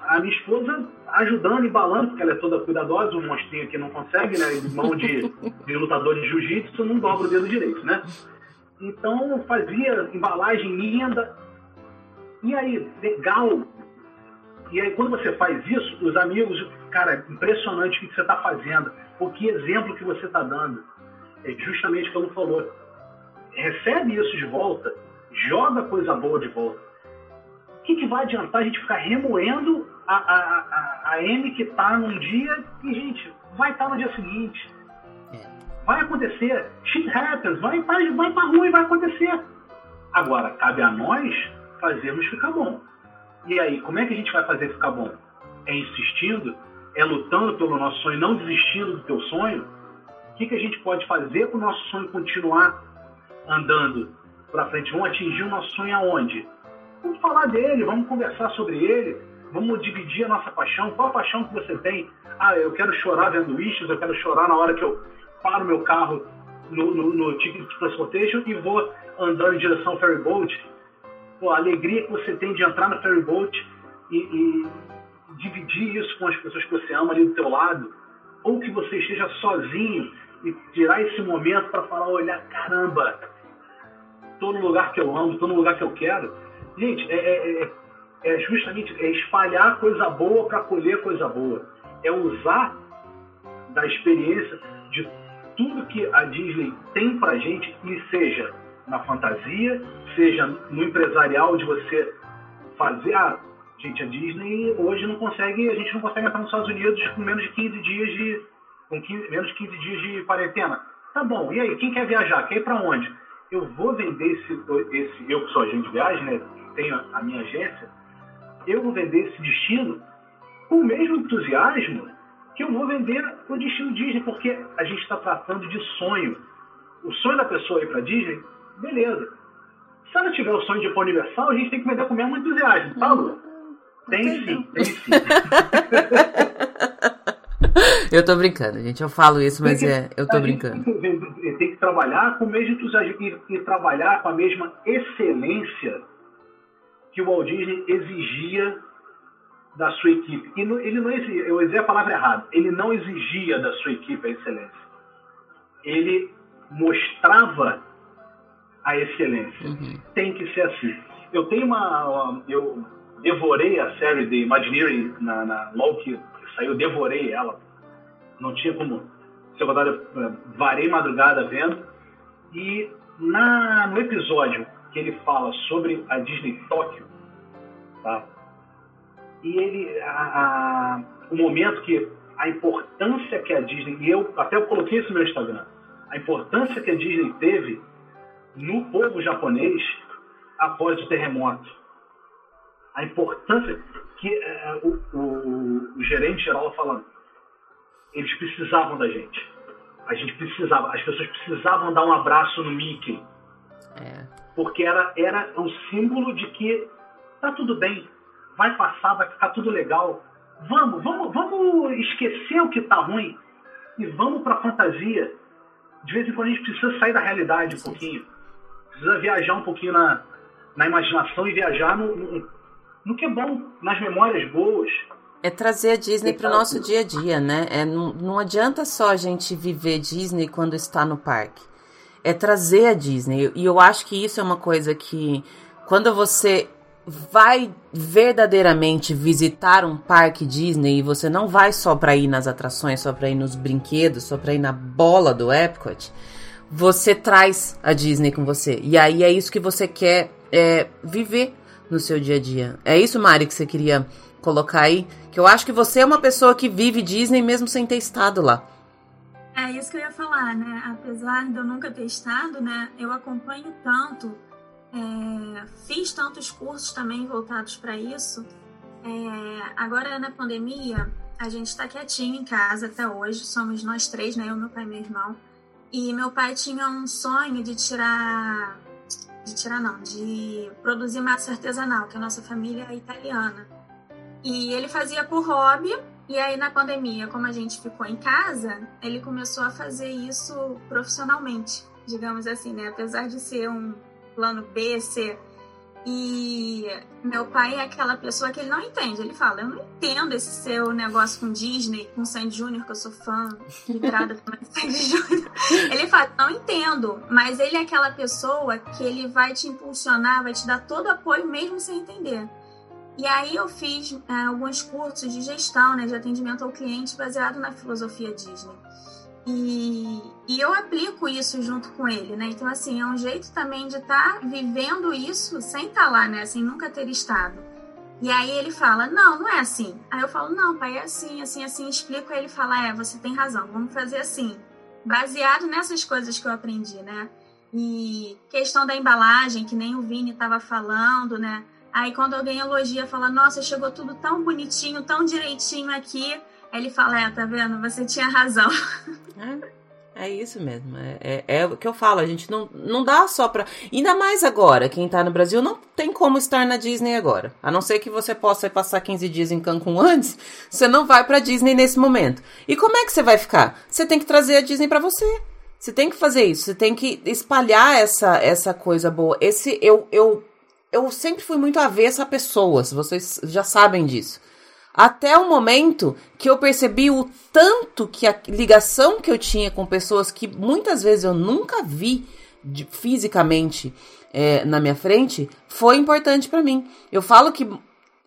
A minha esposa ajudando, embalando, porque ela é toda cuidadosa, um monstrinho que não consegue, né? Mão de, [LAUGHS] de lutador de jiu-jitsu, não dobra o dedo direito, né? Então fazia embalagem linda. E aí, legal. E aí quando você faz isso, os amigos, cara, impressionante o que você está fazendo. O que exemplo que você está dando. É justamente como falou recebe isso de volta, joga coisa boa de volta. O que, que vai adiantar a gente ficar remoendo a, a, a, a M que está num dia e, gente, vai estar tá no dia seguinte. É. Vai acontecer. Shit happens. Vai, vai, vai para ruim, vai acontecer. Agora, cabe a nós fazermos ficar bom. E aí, como é que a gente vai fazer ficar bom? É insistindo? É lutando pelo nosso sonho, não desistindo do teu sonho? O que, que a gente pode fazer para o nosso sonho continuar andando para frente, vamos atingir o nosso sonho aonde? Vamos falar dele, vamos conversar sobre ele, vamos dividir a nossa paixão. Qual a paixão que você tem? Ah, eu quero chorar vendo Wishes, eu quero chorar na hora que eu paro meu carro no, no, no Ticket Transportation e vou andando em direção ao ferryboat. Pô, a alegria que você tem de entrar no ferryboat e, e dividir isso com as pessoas que você ama ali do teu lado, ou que você esteja sozinho e tirar esse momento para falar, olha, caramba, estou no lugar que eu amo, estou no lugar que eu quero. Gente, é, é, é, é justamente é espalhar coisa boa para colher coisa boa. É usar da experiência de tudo que a Disney tem para gente, e seja na fantasia, seja no empresarial de você fazer. Ah, gente, a Disney hoje não consegue, a gente não consegue entrar nos Estados Unidos com menos de 15 dias de. com 15, menos de 15 dias de quarentena. Tá bom, e aí, quem quer viajar? Quer ir para onde? Eu vou vender esse, esse eu que sou agente de viagem, né, tenho a minha agência, eu vou vender esse destino com o mesmo entusiasmo que eu vou vender o destino Disney, porque a gente está tratando de sonho. O sonho da pessoa ir para Disney, beleza. Se ela tiver o sonho de ir para Universal, a gente tem que vender com o mesmo entusiasmo, tá, Lu? Tem sim, tem sim. [LAUGHS] eu tô brincando, gente. Eu falo isso, mas que, é, eu tô brincando. Tem que, tem que, trabalhar com o mesmo entusiasmo e, trabalhar com a mesma excelência que o Walt Disney exigia da sua equipe. E no, ele não exigia, eu usei a palavra errada, ele não exigia da sua equipe a excelência. Ele mostrava a excelência. Uhum. Tem que ser assim. Eu tenho uma. Eu devorei a série de Imagineering na, na logo que saiu, devorei ela não tinha como ser rodada, é, varei madrugada vendo. E na, no episódio que ele fala sobre a Disney Tóquio, tá? E ele, a, a, o momento que a importância que a Disney, e eu até eu coloquei isso no meu Instagram, a importância que a Disney teve no povo japonês após o terremoto. A importância que é, o, o, o gerente geral falando, eles precisavam da gente. A gente precisava, as pessoas precisavam dar um abraço no Mickey. É. porque era, era um símbolo de que tá tudo bem, vai passar, vai ficar tudo legal. Vamos, vamos, vamos esquecer o que tá ruim e vamos para fantasia. De vez em quando a gente precisa sair da realidade um pouquinho. Precisa viajar um pouquinho na, na imaginação e viajar no, no, no que é bom, nas memórias boas. É trazer a Disney para o nosso dia a dia, né? É, não, não adianta só a gente viver Disney quando está no parque. É trazer a Disney. E eu acho que isso é uma coisa que, quando você vai verdadeiramente visitar um parque Disney e você não vai só para ir nas atrações, só para ir nos brinquedos, só para ir na bola do Epcot, você traz a Disney com você. E aí é isso que você quer é, viver no seu dia a dia. É isso, Mari, que você queria colocar aí? Que eu acho que você é uma pessoa que vive Disney mesmo sem ter estado lá. É isso que eu ia falar, né? Apesar de eu nunca ter estado, né? Eu acompanho tanto, é, fiz tantos cursos também voltados para isso. É, agora na pandemia, a gente está quietinho em casa até hoje, somos nós três, né? Eu, meu pai e meu irmão. E meu pai tinha um sonho de tirar. De tirar, não, de produzir massa artesanal, que a nossa família é italiana. E ele fazia por hobby, e aí na pandemia, como a gente ficou em casa, ele começou a fazer isso profissionalmente, digamos assim, né? Apesar de ser um plano B, C e meu pai é aquela pessoa que ele não entende. Ele fala: Eu não entendo esse seu negócio com Disney, com Sandy Júnior, que eu sou fã liberada pelo [LAUGHS] Sandy Júnior. Ele fala: Não entendo. Mas ele é aquela pessoa que ele vai te impulsionar, vai te dar todo apoio, mesmo sem entender. E aí eu fiz é, alguns cursos de gestão, né, de atendimento ao cliente baseado na filosofia Disney. E, e eu aplico isso junto com ele, né? Então, assim, é um jeito também de estar tá vivendo isso sem estar tá lá, né? Sem nunca ter estado. E aí ele fala, não, não é assim. Aí eu falo, não, pai, é assim, assim, assim. Explico, aí ele fala, é, você tem razão, vamos fazer assim. Baseado nessas coisas que eu aprendi, né? E questão da embalagem, que nem o Vini estava falando, né? Aí quando alguém elogia, fala, nossa, chegou tudo tão bonitinho, tão direitinho aqui ele fala, é, tá vendo? Você tinha razão. [LAUGHS] É, é isso mesmo. É, é, é, o que eu falo, a gente não, não dá só pra. Ainda mais agora, quem tá no Brasil não tem como estar na Disney agora. A não ser que você possa passar 15 dias em Cancún antes, você não vai pra Disney nesse momento. E como é que você vai ficar? Você tem que trazer a Disney para você. Você tem que fazer isso, você tem que espalhar essa, essa coisa boa. Esse eu, eu, eu sempre fui muito avessa a pessoas, vocês já sabem disso. Até o momento que eu percebi o tanto que a ligação que eu tinha com pessoas que muitas vezes eu nunca vi de, fisicamente é, na minha frente foi importante para mim. Eu falo que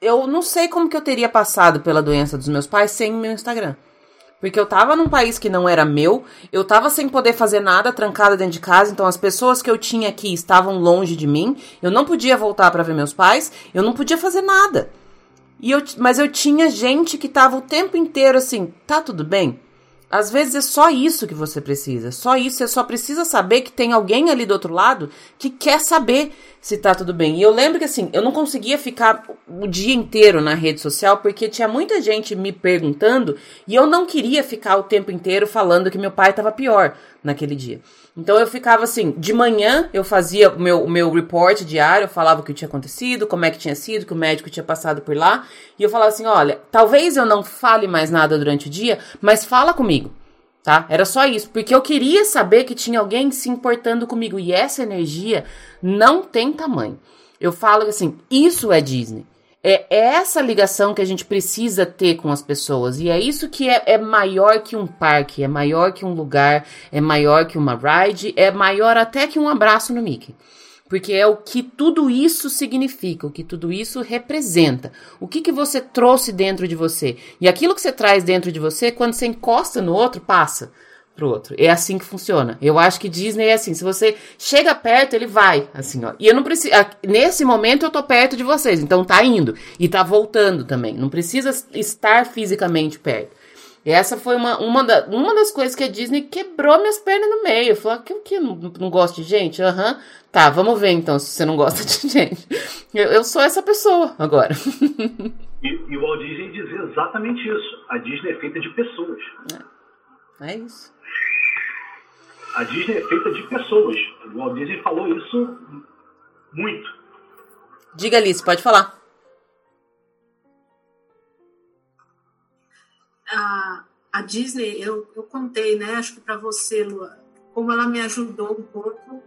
eu não sei como que eu teria passado pela doença dos meus pais sem meu Instagram. Porque eu tava num país que não era meu, eu tava sem poder fazer nada, trancada dentro de casa, então as pessoas que eu tinha aqui estavam longe de mim, eu não podia voltar para ver meus pais, eu não podia fazer nada. E eu, mas eu tinha gente que tava o tempo inteiro assim, tá tudo bem? Às vezes é só isso que você precisa, só isso, você só precisa saber que tem alguém ali do outro lado que quer saber se tá tudo bem. E eu lembro que assim, eu não conseguia ficar o dia inteiro na rede social porque tinha muita gente me perguntando e eu não queria ficar o tempo inteiro falando que meu pai tava pior naquele dia. Então eu ficava assim, de manhã eu fazia o meu, meu report diário, eu falava o que tinha acontecido, como é que tinha sido, que o médico tinha passado por lá, e eu falava assim, olha, talvez eu não fale mais nada durante o dia, mas fala comigo, tá? Era só isso, porque eu queria saber que tinha alguém se importando comigo, e essa energia não tem tamanho. Eu falo assim, isso é Disney. É essa ligação que a gente precisa ter com as pessoas. E é isso que é, é, maior que um parque, é maior que um lugar, é maior que uma ride, é maior até que um abraço no Mickey. Porque é o que tudo isso significa, o que tudo isso representa. O que, que você trouxe dentro de você. E aquilo que você traz dentro de você, quando você encosta no outro, passa pro outro. É assim que funciona. Eu acho que Disney é assim, se você chega perto, ele vai, assim, ó. E eu não preciso, nesse momento eu tô perto de vocês, então tá indo e tá voltando também. Não precisa estar fisicamente perto. E essa foi uma, uma, da, uma das coisas que a Disney quebrou minhas pernas no meio. Falou, que o que? Não, não gosto de gente? Aham. Uhum. Tá, vamos ver então se você não gosta de [LAUGHS] gente. Eu, eu sou essa pessoa agora. E, e o Walt Disney dizia exatamente isso. A Disney é feita de pessoas. É, é isso a Disney é feita de pessoas. O Walt Disney falou isso Muito. Diga, Alice, pode falar. A, a Disney, eu, eu contei, né? Acho que para você, Lua, como ela me ajudou um pouco,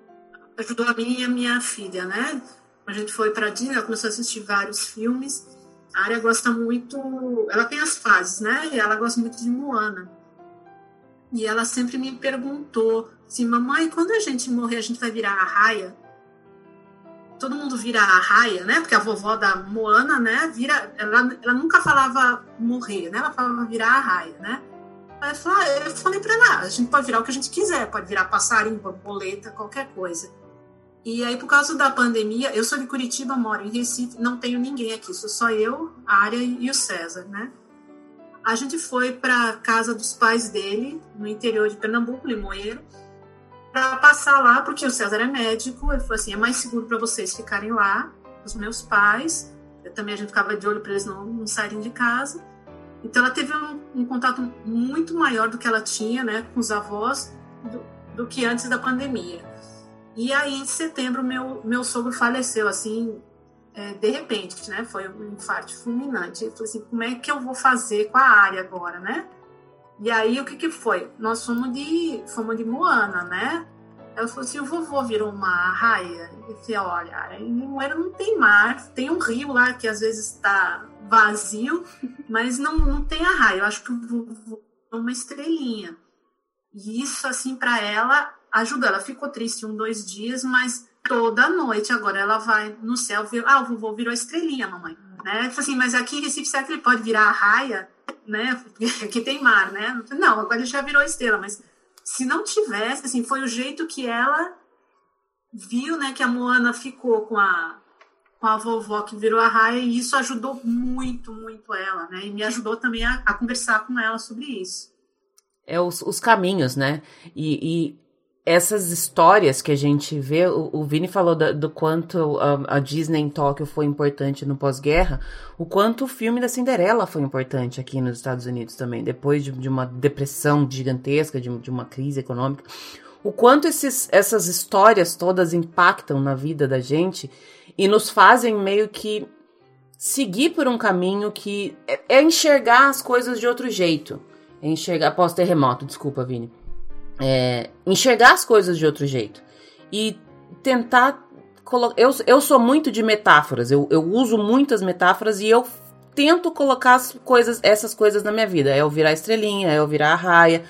ajudou a mim e a minha filha, né? A gente foi para Disney, ela começou a assistir vários filmes. A área gosta muito, ela tem as fases, né? E ela gosta muito de Moana. E ela sempre me perguntou assim, mamãe, quando a gente morrer, a gente vai virar a raia? Todo mundo vira a raia, né? Porque a vovó da Moana, né, vira. Ela, ela nunca falava morrer, né? Ela falava virar a raia, né? Aí eu falei, ah, pra ela, a gente pode virar o que a gente quiser, pode virar passarinho, borboleta, qualquer coisa. E aí, por causa da pandemia, eu sou de Curitiba, moro em Recife, não tenho ninguém aqui, sou só eu, a Área e o César, né? A gente foi para casa dos pais dele, no interior de Pernambuco, Limoeiro, para passar lá, porque o César é médico. Ele falou assim: é mais seguro para vocês ficarem lá, os meus pais. Eu também a gente ficava de olho para eles não, não saírem de casa. Então ela teve um, um, contato muito maior do que ela tinha, né, com os avós, do, do que antes da pandemia. E aí em setembro meu meu sogro faleceu assim, é, de repente, né? Foi um infarto fulminante. Eu falei assim: como é que eu vou fazer com a área agora, né? E aí o que que foi? Nós fomos de, fomos de Moana, né? Ela falou assim, o vovô virou uma raia. Eu falei, olha, em Moana não tem mar, tem um rio lá que às vezes está vazio, [LAUGHS] mas não, não tem a raia. Eu acho que o vovô é uma estrelinha. E isso, assim, para ela ajudou. Ela ficou triste um, dois dias, mas toda noite agora ela vai no céu ver, ah, o vovô virou estrelinha, mamãe. Né? Falei assim, mas aqui em Recife, será que ele pode virar a raia? Né? [LAUGHS] Aqui tem mar, né? Não, agora já virou estrela, mas se não tivesse, assim, foi o jeito que ela viu, né, que a Moana ficou com a com a vovó que virou a raia e isso ajudou muito, muito ela, né? E me ajudou também a, a conversar com ela sobre isso. É os, os caminhos, né? E, e essas histórias que a gente vê, o, o Vini falou da, do quanto a, a, Disney em Tóquio foi importante no pós-guerra, o quanto o filme da Cinderela foi importante aqui nos Estados Unidos também, depois de, de uma depressão gigantesca, de, de, uma crise econômica. O quanto esses, essas histórias todas impactam na vida da gente e nos fazem meio que seguir por um caminho que é, é enxergar as coisas de outro jeito. É enxergar pós-terremoto, desculpa, Vini é, enxergar as coisas de outro jeito e tentar colocar. Eu, eu sou muito de metáforas, eu, eu uso muitas metáforas e eu tento colocar as coisas, essas coisas na minha vida. É eu virar estrelinha, é eu virar a raia.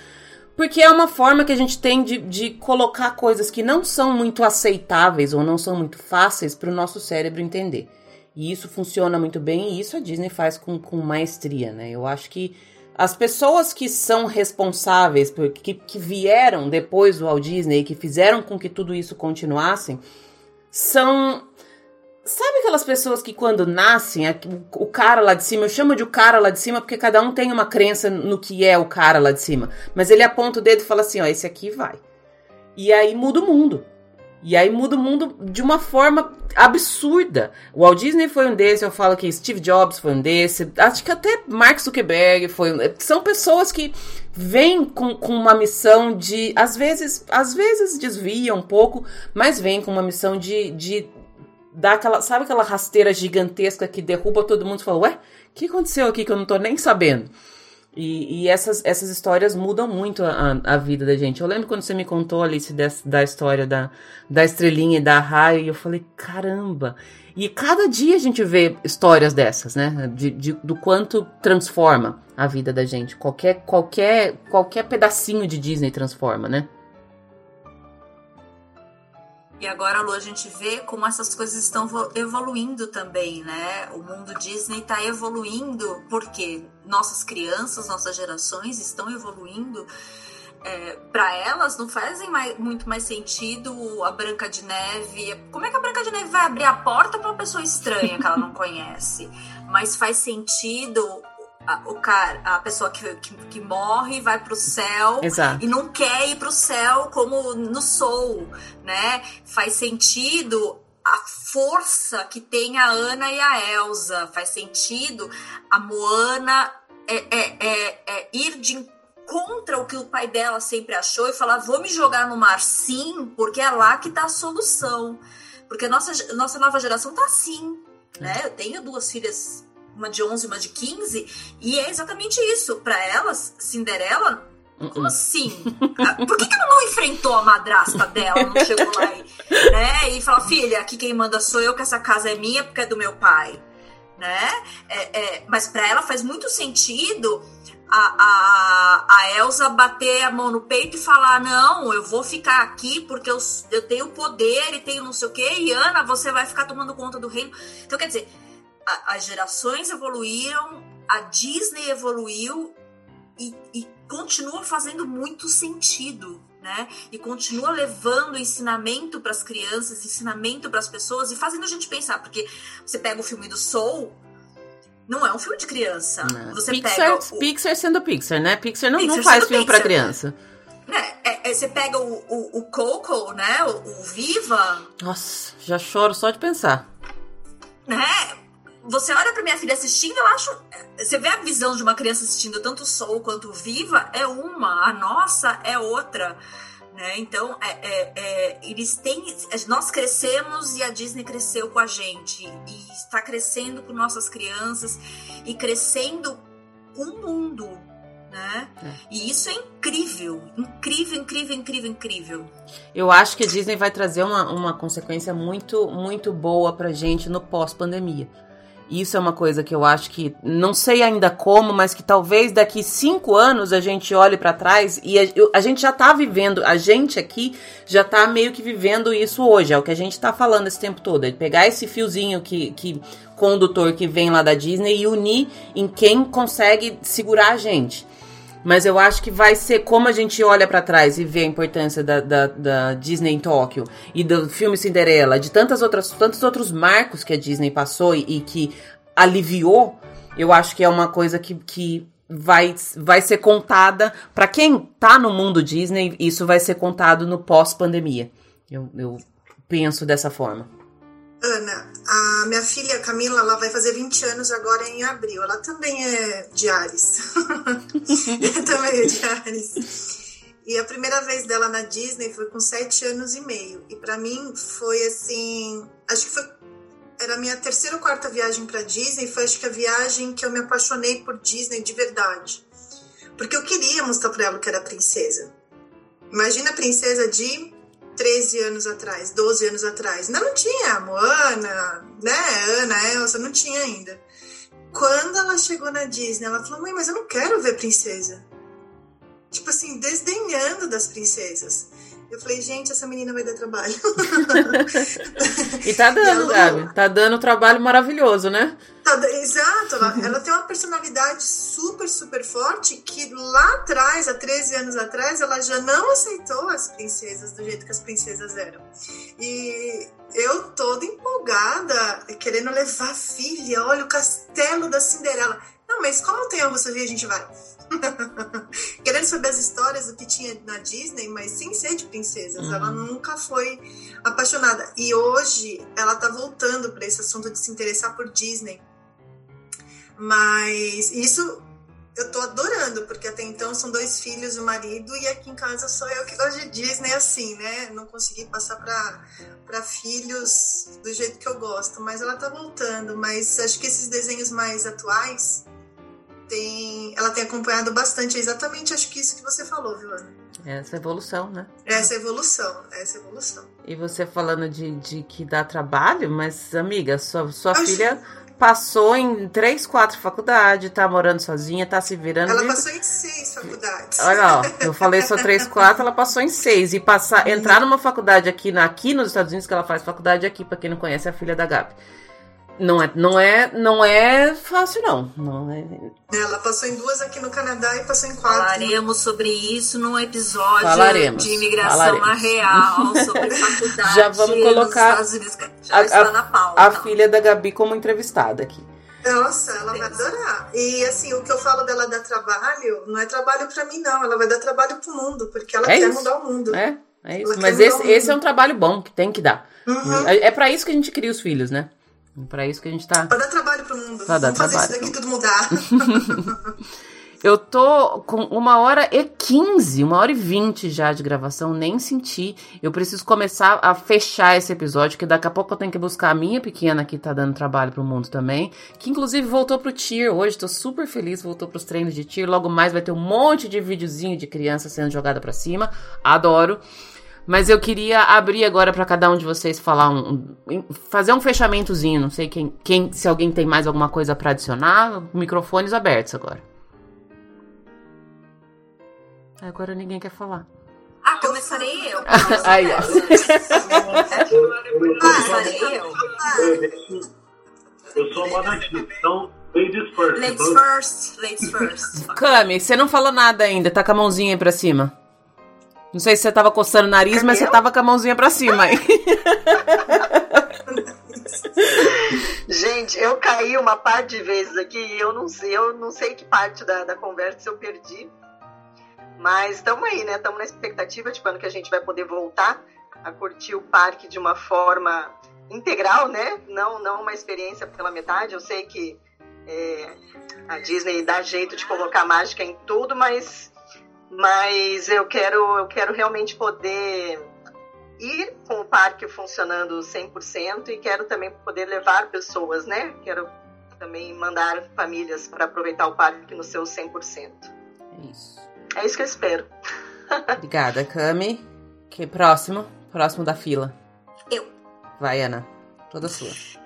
Porque é uma forma que a gente tem de, de colocar coisas que não são muito aceitáveis ou não são muito fáceis para o nosso cérebro entender. E isso funciona muito bem e isso a Disney faz com, com maestria, né? Eu acho que as pessoas que são responsáveis, que, que vieram depois do Walt Disney, que fizeram com que tudo isso continuasse, são Sabe aquelas pessoas que quando nascem, o cara lá de cima, eu chamo de o cara lá de cima porque cada um tem uma crença no que é o cara lá de cima, mas ele aponta o dedo e fala assim, ó, esse aqui vai. E aí muda o mundo. E aí muda o mundo de uma forma absurda. O Walt Disney foi um desses, eu falo que Steve Jobs foi um desses, acho que até Mark Zuckerberg foi um. São pessoas que vêm com, com uma missão de. Às vezes, às vezes desvia um pouco, mas vêm com uma missão de, de dar aquela. Sabe aquela rasteira gigantesca que derruba todo mundo e fala, ué, o que aconteceu aqui que eu não tô nem sabendo? E, e, essas, essas histórias mudam muito a, a, vida da gente. Eu lembro quando você me contou, Alice, dessa, da história da, da estrelinha e da raia, e eu falei, caramba! E cada dia a gente vê histórias dessas, né? De, de, do quanto transforma a vida da gente. Qualquer, qualquer, qualquer pedacinho de Disney transforma, né? E agora, Lu, a gente vê como essas coisas estão evoluindo também, né? O mundo Disney está evoluindo porque nossas crianças, nossas gerações estão evoluindo. É, para elas não fazem mais, muito mais sentido a Branca de Neve. Como é que a Branca de Neve vai abrir a porta para uma pessoa estranha que ela não [LAUGHS] conhece? Mas faz sentido a, o cara, a pessoa que, que, que morre vai pro céu Exato. e não quer ir pro céu como no Soul, né? Faz sentido a força que tem a Ana e a Elsa. Faz sentido a Moana é, é, é, é ir de contra o que o pai dela sempre achou e falar: vou me jogar no mar sim, porque é lá que tá a solução. Porque a nossa, nossa nova geração tá assim, né? Eu tenho duas filhas, uma de 11 e uma de 15, e é exatamente isso. Para elas, Cinderela como assim? Ah, por que, que ela não enfrentou a madrasta dela? Não chegou lá e, né? e falou: filha, aqui quem manda sou eu, que essa casa é minha porque é do meu pai. Né? É, é, mas para ela faz muito sentido a, a, a Elsa bater a mão no peito e falar: Não, eu vou ficar aqui porque eu, eu tenho poder e tenho não sei o quê, e Ana, você vai ficar tomando conta do reino. Então, quer dizer, a, as gerações evoluíram, a Disney evoluiu e, e continua fazendo muito sentido. Né? E continua levando ensinamento para as crianças, ensinamento para as pessoas e fazendo a gente pensar, porque você pega o filme do Soul, não é um filme de criança. Não. Você Pixar, pega o... Pixar sendo Pixar, né? Pixar não, Pixar não faz filme para criança. É, é, é, você pega o, o, o Coco, né? O, o, Viva. Nossa, já choro só de pensar. Né? Você olha pra minha filha assistindo, eu acho. Você vê a visão de uma criança assistindo tanto Soul quanto Viva, é uma, a nossa é outra. Né? Então, é, é, é, eles têm. Nós crescemos e a Disney cresceu com a gente. E está crescendo com nossas crianças e crescendo com o mundo. Né? É. E isso é incrível, incrível, incrível, incrível, incrível. Eu acho que a Disney vai trazer uma, uma consequência muito, muito boa pra gente no pós-pandemia isso é uma coisa que eu acho que não sei ainda como, mas que talvez daqui cinco anos a gente olhe para trás e a, a, gente já tá vivendo, a gente aqui já tá meio que vivendo isso hoje, é o que a gente tá falando esse tempo todo, é pegar esse fiozinho que, que condutor que vem lá da Disney e unir em quem consegue segurar a gente. Mas eu acho que vai ser como a gente olha para trás e vê a importância da, da, da, Disney em Tóquio e do filme Cinderela, de tantas outras, tantos outros marcos que a Disney passou e, e que aliviou. Eu acho que é uma coisa que, que vai, vai ser contada para quem tá no mundo Disney. Isso vai ser contado no pós-pandemia. Eu, eu penso dessa forma. Ana, a minha filha Camila, ela vai fazer 20 anos agora em abril. Ela também é de Ares. [LAUGHS] também é de Ares. E a primeira vez dela na Disney foi com 7 anos e meio. E para mim foi assim, acho que foi era a minha terceira ou quarta viagem para Disney, foi acho que a viagem que eu me apaixonei por Disney de verdade. Porque eu queria mostrar para ela que era princesa. Imagina a princesa de 13 anos atrás, 12 anos atrás. Não, não tinha Moana, né? Ana, Elsa, não tinha ainda. Quando ela chegou na Disney, ela falou: mãe, mas eu não quero ver princesa. Tipo assim, desdenhando das princesas. Eu falei, gente, essa menina vai dar trabalho. [LAUGHS] e tá dando, e ela... Gabi. Tá dando trabalho maravilhoso, né? Tá, exato. Ela, ela, tem uma personalidade super, super forte que lá atrás, há 13 anos atrás, ela já não aceitou as princesas do jeito que as princesas eram. E eu toda empolgada, querendo levar a filha. Olha, o castelo da Cinderela. Não, mas como tem a você vir, a gente vai. [LAUGHS] querendo saber as histórias do que tinha na Disney, mas sem ser de princesas. Uhum. Ela nunca foi apaixonada. E hoje ela tá voltando para esse assunto de se interessar por Disney. Mas isso eu tô adorando, porque até então são dois filhos e o marido, e aqui em casa sou eu que gosto de Disney assim, né? Não consegui passar para filhos do jeito que eu gosto, mas ela tá voltando. Mas acho que esses desenhos mais atuais tem, ela tem acompanhado bastante. É exatamente acho que isso que você falou, viu, Ana? Essa evolução, né? Essa evolução, essa evolução. E você falando de, de que dá trabalho, mas, amiga, sua, sua filha passou em três, quatro faculdades, tá morando sozinha, tá se virando. Ela passou em seis faculdades. Olha, ó, eu falei só três, quatro, ela passou em seis. E passar, entrar numa faculdade aqui, aqui nos Estados Unidos, que ela faz faculdade aqui, pra quem não conhece, é a filha da Gabi. Não é, não é, não é fácil, não. não é... Ela passou em duas aqui no Canadá e passou em quatro. Falaremos sobre isso num episódio Falaremos. de imigração Falaremos. na real, sobre [LAUGHS] faculdade. Já vamos colocar Unidos, já a, está na pauta. a filha da Gabi como entrevistada aqui. Nossa, ela vai adorar. E assim, o que eu falo dela dar trabalho, não é trabalho para mim, não. Ela vai dar trabalho pro mundo, porque ela é quer isso. mudar o mundo. É, é isso. Ela Mas esse, esse é um trabalho bom que tem que dar. Uhum. É, é para isso que a gente cria os filhos, né? Para isso que a gente tá. Para dar trabalho pro mundo. Pra dar Vamos trabalho. fazer isso daqui tudo mudar. [LAUGHS] Eu tô com uma hora e quinze, uma hora e vinte já de gravação, nem senti. Eu preciso começar a fechar esse episódio, que daqui a pouco eu tenho que buscar a minha pequena que tá dando trabalho pro mundo também, que inclusive voltou pro TIR hoje, tô super feliz, voltou pros treinos de TIR. Logo mais vai ter um monte de videozinho de criança sendo jogada para cima. Adoro. Mas eu queria abrir agora para cada um de vocês falar um, um, fazer um fechamentozinho. Não sei quem, quem se alguém tem mais alguma coisa para adicionar. Microfones abertos agora. Agora ninguém quer falar. Ah, começarei eu. [LAUGHS] Aí, ó. Começarei eu. Eu sou uma nativa, então ladies first. Ladies first, ladies first. Cami, você não falou nada ainda, tá com a mãozinha aí pra cima. Não sei se você tava coçando o nariz, mas você tava com a mãozinha pra cima aí. [LAUGHS] Gente, eu caí uma parte de vezes aqui e eu não sei, eu não sei que parte da, da conversa eu perdi. Mas estamos aí, né? Estamos na expectativa de quando que a gente vai poder voltar a curtir o parque de uma forma integral, né? Não, não uma experiência pela metade. Eu sei que é, a Disney dá jeito de colocar mágica em tudo, mas, mas eu quero, eu quero realmente poder ir com o parque funcionando 100% e quero também poder levar pessoas, né? Quero também mandar famílias para aproveitar o parque no seu 100%. É isso. É isso que eu espero. [LAUGHS] Obrigada, Cami. Que próximo? Próximo da fila. Eu. Vai, Ana. Toda sua.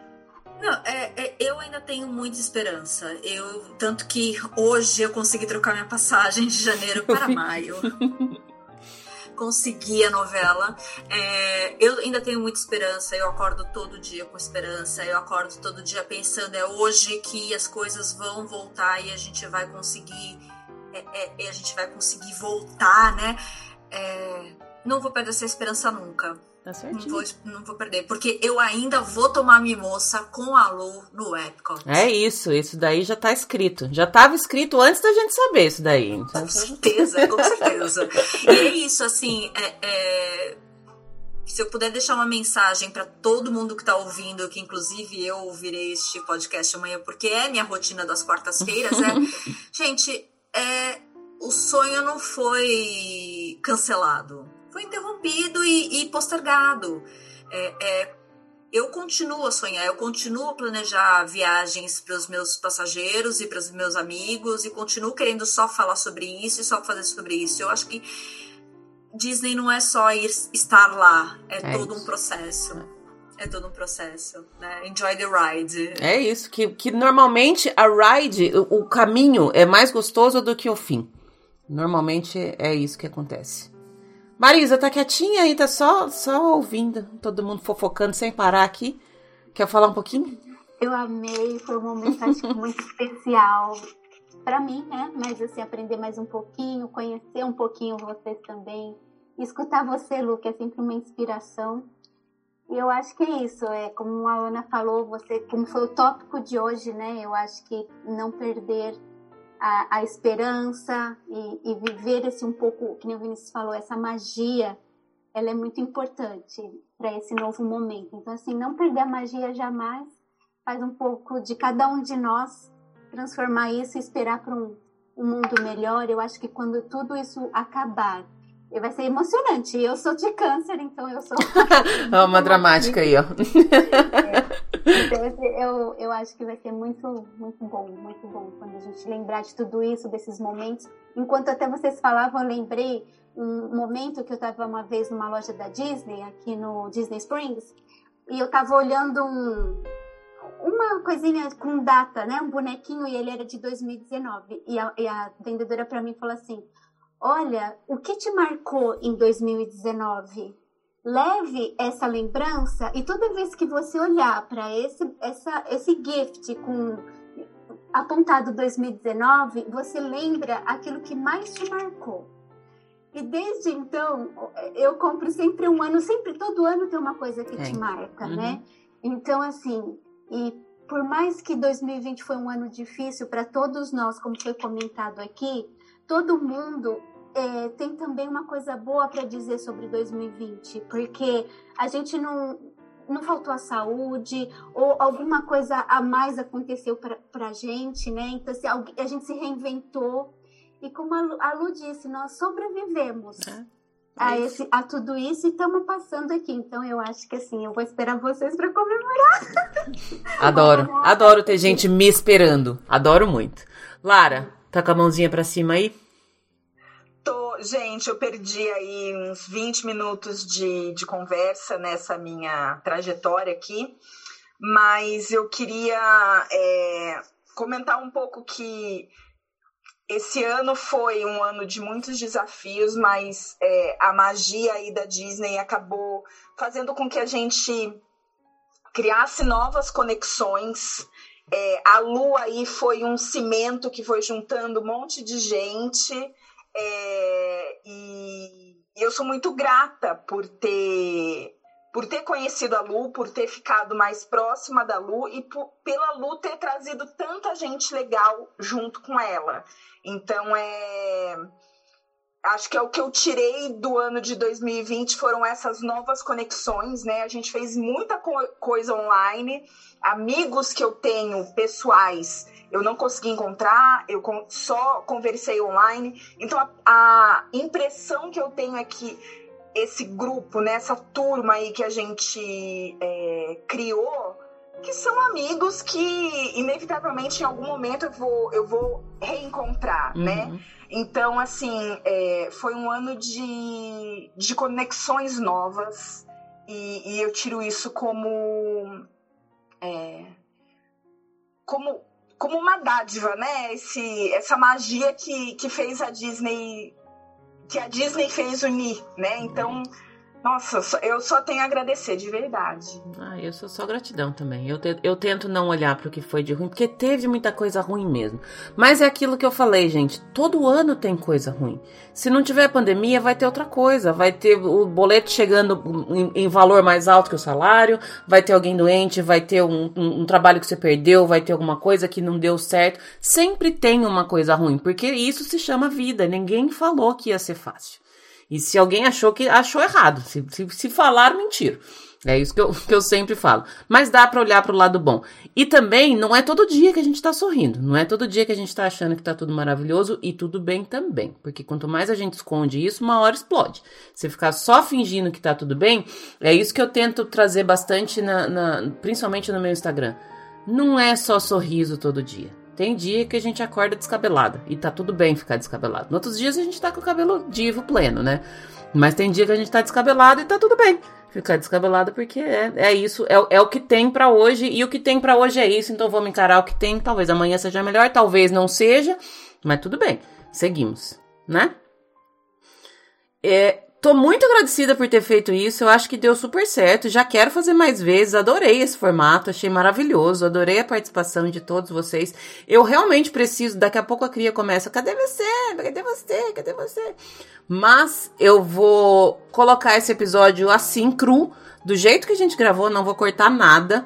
Não, é, é, eu ainda tenho muita esperança. Eu tanto que hoje eu consegui trocar minha passagem de janeiro para [LAUGHS] maio. consegui a novela. É, eu ainda tenho muita esperança. Eu acordo todo dia com esperança. Eu acordo todo dia pensando é hoje que as coisas vão voltar e a gente vai conseguir. É, é, a gente vai conseguir voltar, né? É, não vou perder essa esperança nunca. Tá Não certinho. vou, não vou perder, porque eu ainda vou tomar mimoça com a Lu no Epcot. É isso, isso daí já tá escrito. Já tava escrito antes da gente saber isso daí. Então, Com certeza, com certeza. E é isso, assim, é- é, se eu puder deixar uma mensagem para todo mundo que tá ouvindo, que inclusive eu ouvirei este podcast amanhã, porque é minha rotina das quartas-feiras, é, [LAUGHS] gente, é, o sonho não foi cancelado, foi interrompido e, e postergado. É, é, eu continuo a sonhar, eu continuo a planejar viagens para os meus passageiros e para os meus amigos e continuo querendo só falar sobre isso e só fazer sobre isso. Eu acho que Disney não é só ir estar lá, é, É todo isso. um processo. É todo um processo, né? Enjoy the ride. É isso, que, que normalmente a ride, o, o caminho é mais gostoso do que o fim. Normalmente é isso que acontece. Marisa, tá quietinha aí, tá só, só ouvindo, todo mundo fofocando sem parar aqui. Quer falar um pouquinho? Eu amei, foi um momento acho muito especial para mim, né? Mas assim, aprender mais um pouquinho, conhecer um pouquinho vocês também, escutar você, Lu, que é sempre uma inspiração. E eu acho que é isso, é como a Ana falou, você, como foi o tópico de hoje, né? Eu acho que não perder a, a esperança e, e viver esse um pouco, que nem o Vinícius falou, essa magia, ela é muito importante para esse novo momento. Então, assim, não perder a magia jamais, faz um pouco de cada um de nós transformar isso e esperar para um, um mundo melhor. Eu acho que quando tudo isso acabar, vai ser emocionante. Eu sou de câncer, então eu sou. [LAUGHS] Uma dramática aí, ó. Então, eu, eu acho que vai ser muito, muito bom, muito bom quando a gente lembrar de tudo isso, desses momentos. Enquanto até vocês falavam, eu lembrei um momento que eu estava uma vez numa loja da Disney, aqui no Disney Springs, e eu estava olhando um, uma coisinha com data, né? Um bonequinho, e ele era de 2019. E a, e a vendedora para mim falou assim: Olha, o que te marcou em 2019? Leve essa lembrança e toda vez que você olhar para esse, essa, esse gift com apontado 2019, você lembra aquilo que mais te marcou. E desde então, eu compro sempre um ano, sempre todo ano tem uma coisa que É. te marca, Uhum. né? Então, assim, e por mais que 2020 foi um ano difícil para todos nós, como foi comentado aqui, todo mundo é, tem também uma coisa boa para dizer sobre 2020, porque a gente não, não faltou a saúde ou alguma coisa a mais aconteceu para a gente, né? Então, assim, a gente se reinventou E como a Lu, a Lu disse, nós sobrevivemos. É a, esse, a tudo isso e estamos passando aqui. Então eu acho que assim, eu vou esperar vocês para comemorar. [LAUGHS] Adoro, adoro ter gente me esperando. Adoro muito. Lara, tá com a mãozinha para cima aí? Gente, eu perdi aí uns 20 minutos de, de conversa nessa minha trajetória aqui, mas eu queria é, comentar um pouco que esse ano foi um ano de muitos desafios, mas é, a magia aí da Disney acabou fazendo com que a gente criasse novas conexões. É, a Lua aí foi um cimento que foi juntando um monte de gente. É, e, eu sou muito grata por ter por ter conhecido a Lu, por ter ficado mais próxima da Lu e por, pela Lu ter trazido tanta gente legal junto com ela. Então é acho que é o que eu tirei do ano de 2020 foram essas novas conexões, né? A gente fez muita co coisa online, amigos que eu tenho pessoais eu não consegui encontrar, eu só conversei online. Então a, a impressão que eu tenho é que esse grupo, né, turma aí que a gente é, criou, que são amigos que inevitavelmente em algum momento eu vou, eu vou reencontrar, né? uhum. né? Então, assim, é, foi um ano de, de conexões novas e, e eu tiro isso como, é, como, como uma dádiva, né? Esse, essa magia que, que fez a Disney que a Disney fez unir, né? Então nossa, eu só tenho a agradecer, de verdade. Ah, eu sou só gratidão também. Eu, te, eu tento não olhar para o que foi de ruim, porque teve muita coisa ruim mesmo. Mas é aquilo que eu falei, gente. Todo ano tem coisa ruim. Se não tiver pandemia, vai ter outra coisa. Vai ter o boleto chegando em, em valor mais alto que o salário, vai ter alguém doente, vai ter um, um, um trabalho que você perdeu, vai ter alguma coisa que não deu certo. Sempre tem uma coisa ruim, porque isso se chama vida. Ninguém falou que ia ser fácil. E se alguém achou que achou errado, se, se, se falar, mentira. É isso que eu, [LAUGHS] que eu sempre falo. Mas dá para olhar para o lado bom. E também não é todo dia que a gente tá sorrindo. Não é todo dia que a gente tá achando que tá tudo maravilhoso e tudo bem também. Porque quanto mais a gente esconde isso, uma hora explode. Se ficar só fingindo que tá tudo bem, é isso que eu tento trazer bastante, na, na principalmente no meu Instagram. Não é só sorriso todo dia. Tem dia que a gente acorda descabelada e tá tudo bem ficar descabelado. Nos outros dias a gente tá com o cabelo divo pleno, né? Mas tem dia que a gente tá descabelado e tá tudo bem ficar descabelado porque é, é isso, é, é o que tem para hoje e o que tem para hoje é isso, então vamos encarar o que tem. Talvez amanhã seja melhor, talvez não seja, mas tudo bem, seguimos, né? É, Tô muito agradecida por ter feito isso, eu acho que deu super certo, já quero fazer mais vezes, adorei esse formato, achei maravilhoso, adorei a participação de todos vocês. Eu realmente preciso, daqui a pouco a cria começa, cadê você? Cadê você? Cadê você? Mas eu vou colocar esse episódio assim, cru, do jeito que a gente gravou, não vou cortar nada.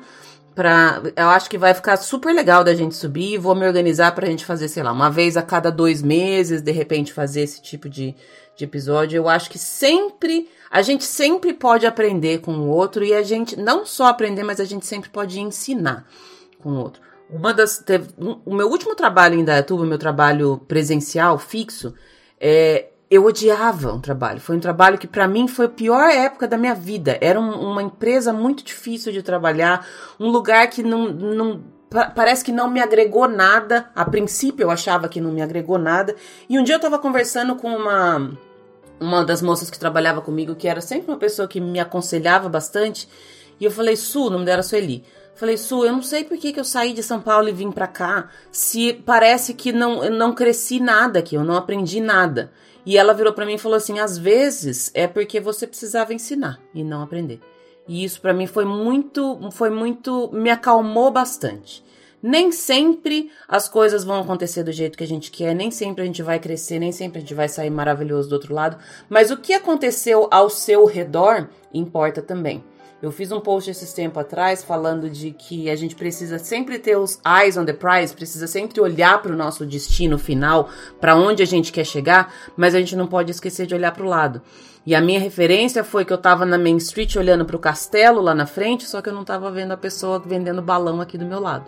Pra, eu acho que vai ficar super legal da gente subir. Vou me organizar pra gente fazer, sei lá, uma vez a cada dois meses, de repente fazer esse tipo de, de episódio. Eu acho que sempre, a gente sempre pode aprender com o outro e a gente não só aprender, mas a gente sempre pode ensinar com o outro. Uma das, teve, um, o meu último trabalho em Dayatuba, meu trabalho presencial, fixo, é, eu odiava o trabalho. Foi um trabalho que para mim foi a pior época da minha vida. Era um, uma empresa muito difícil de trabalhar, um lugar que não, não parece que não me agregou nada. A princípio eu achava que não me agregou nada. E um dia eu tava conversando com uma uma das moças que trabalhava comigo, que era sempre uma pessoa que me aconselhava bastante, e eu falei, Su, o nome dela é Sueli. Falei, Su, eu não sei por que, que eu saí de São Paulo e vim pra cá, se parece que não, eu não cresci nada aqui, eu não aprendi nada. E ela virou para mim e falou assim: às vezes é porque você precisava ensinar e não aprender. E isso para mim foi muito, foi muito, me acalmou bastante. Nem sempre as coisas vão acontecer do jeito que a gente quer, nem sempre a gente vai crescer, nem sempre a gente vai sair maravilhoso do outro lado, mas o que aconteceu ao seu redor importa também. Eu fiz um post esses tempo atrás falando de que a gente precisa sempre ter os eyes on the prize, precisa sempre olhar para o nosso destino final, para onde a gente quer chegar, mas a gente não pode esquecer de olhar para o lado. E a minha referência foi que eu estava na Main Street olhando para o castelo lá na frente, só que eu não estava vendo a pessoa vendendo balão aqui do meu lado.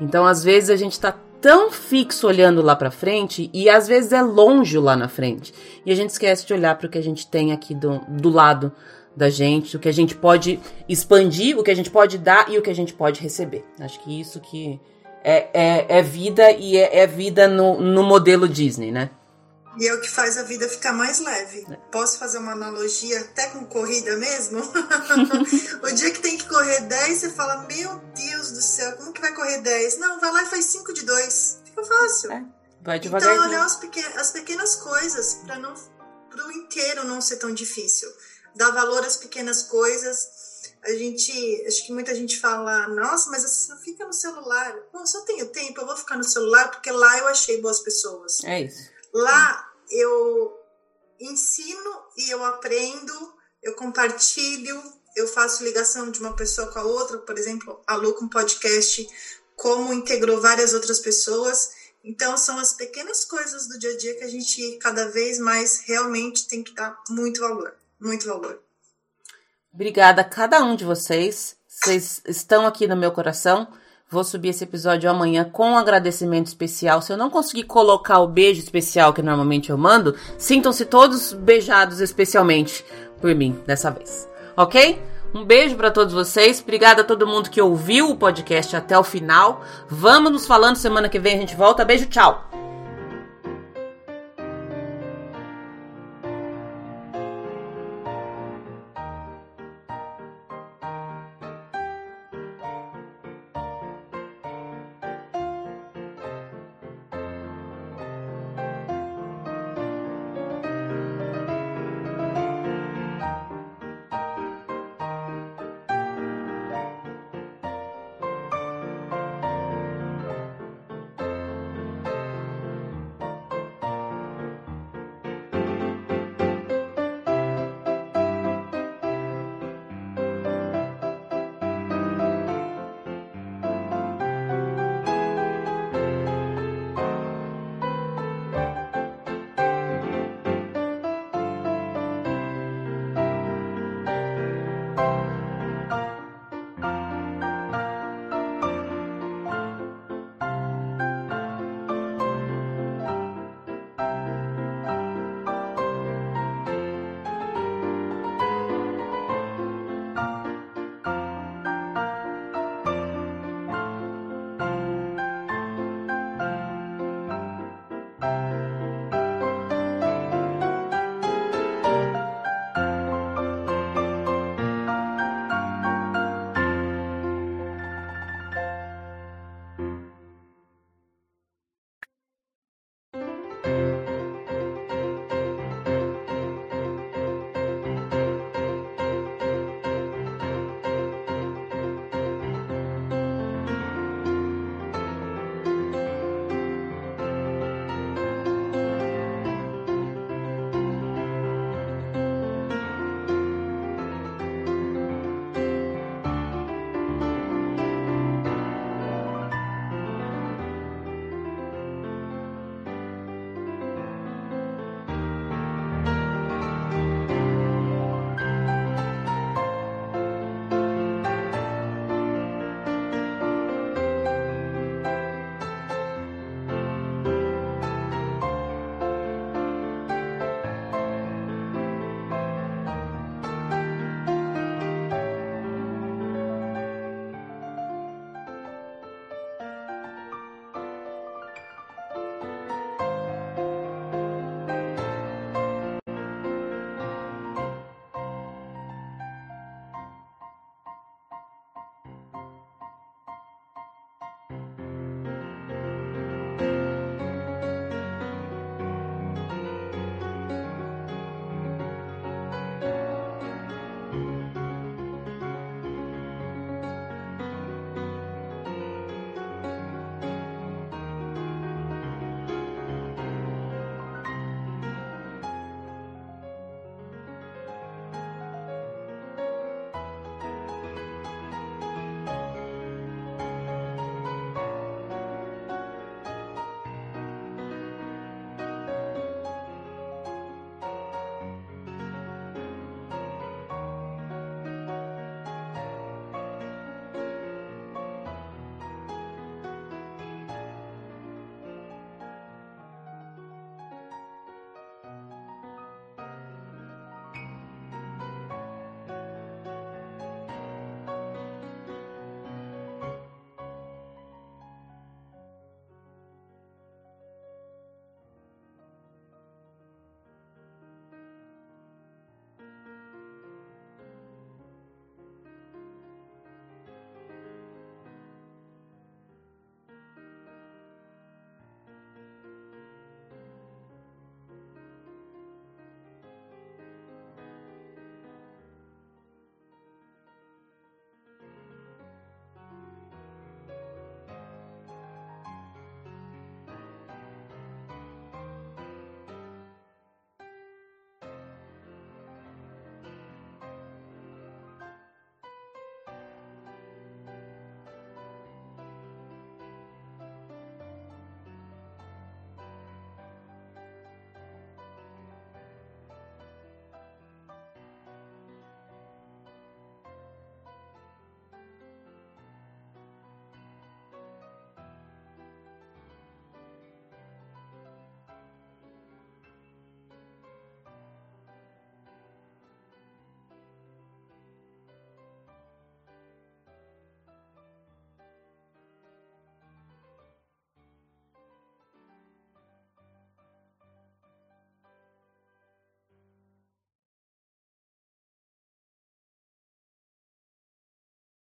Então, às vezes, a gente está tão fixo olhando lá para frente e às vezes é longe lá na frente. E a gente esquece de olhar para o que a gente tem aqui do, do lado da gente, o que a gente pode expandir, o que a gente pode dar e o que a gente pode receber. Acho que isso que é, é, é vida e é, é vida no, no modelo Disney, né? E é o que faz a vida ficar mais leve. É. Posso fazer uma analogia até com corrida mesmo? [LAUGHS] o dia que tem que correr 10, você fala: Meu Deus do céu, como que vai correr 10? Não, vai lá e faz 5 de 2. Fica fácil. É. Vai devagar. Então, olhar as, pequen as pequenas coisas para não para o inteiro não ser tão difícil. Dar valor às pequenas coisas. A gente, acho que muita gente fala, nossa, mas você fica no celular. Bom, se eu tenho tempo, eu vou ficar no celular porque lá eu achei boas pessoas. É isso. Lá eu ensino e eu aprendo, eu compartilho, eu faço ligação de uma pessoa com a outra, por exemplo, a Lu com podcast, como integrou várias outras pessoas. Então, são as pequenas coisas do dia a dia que a gente cada vez mais realmente tem que dar muito valor. Muito valor. Obrigada a cada um de vocês. Vocês estão aqui no meu coração. Vou subir esse episódio amanhã com um agradecimento especial. Se eu não conseguir colocar o beijo especial que normalmente eu mando, sintam-se todos beijados especialmente por mim dessa vez. Ok? Um beijo para todos vocês. Obrigada a todo mundo que ouviu o podcast até o final. Vamos nos falando semana que vem a gente volta. Beijo, tchau.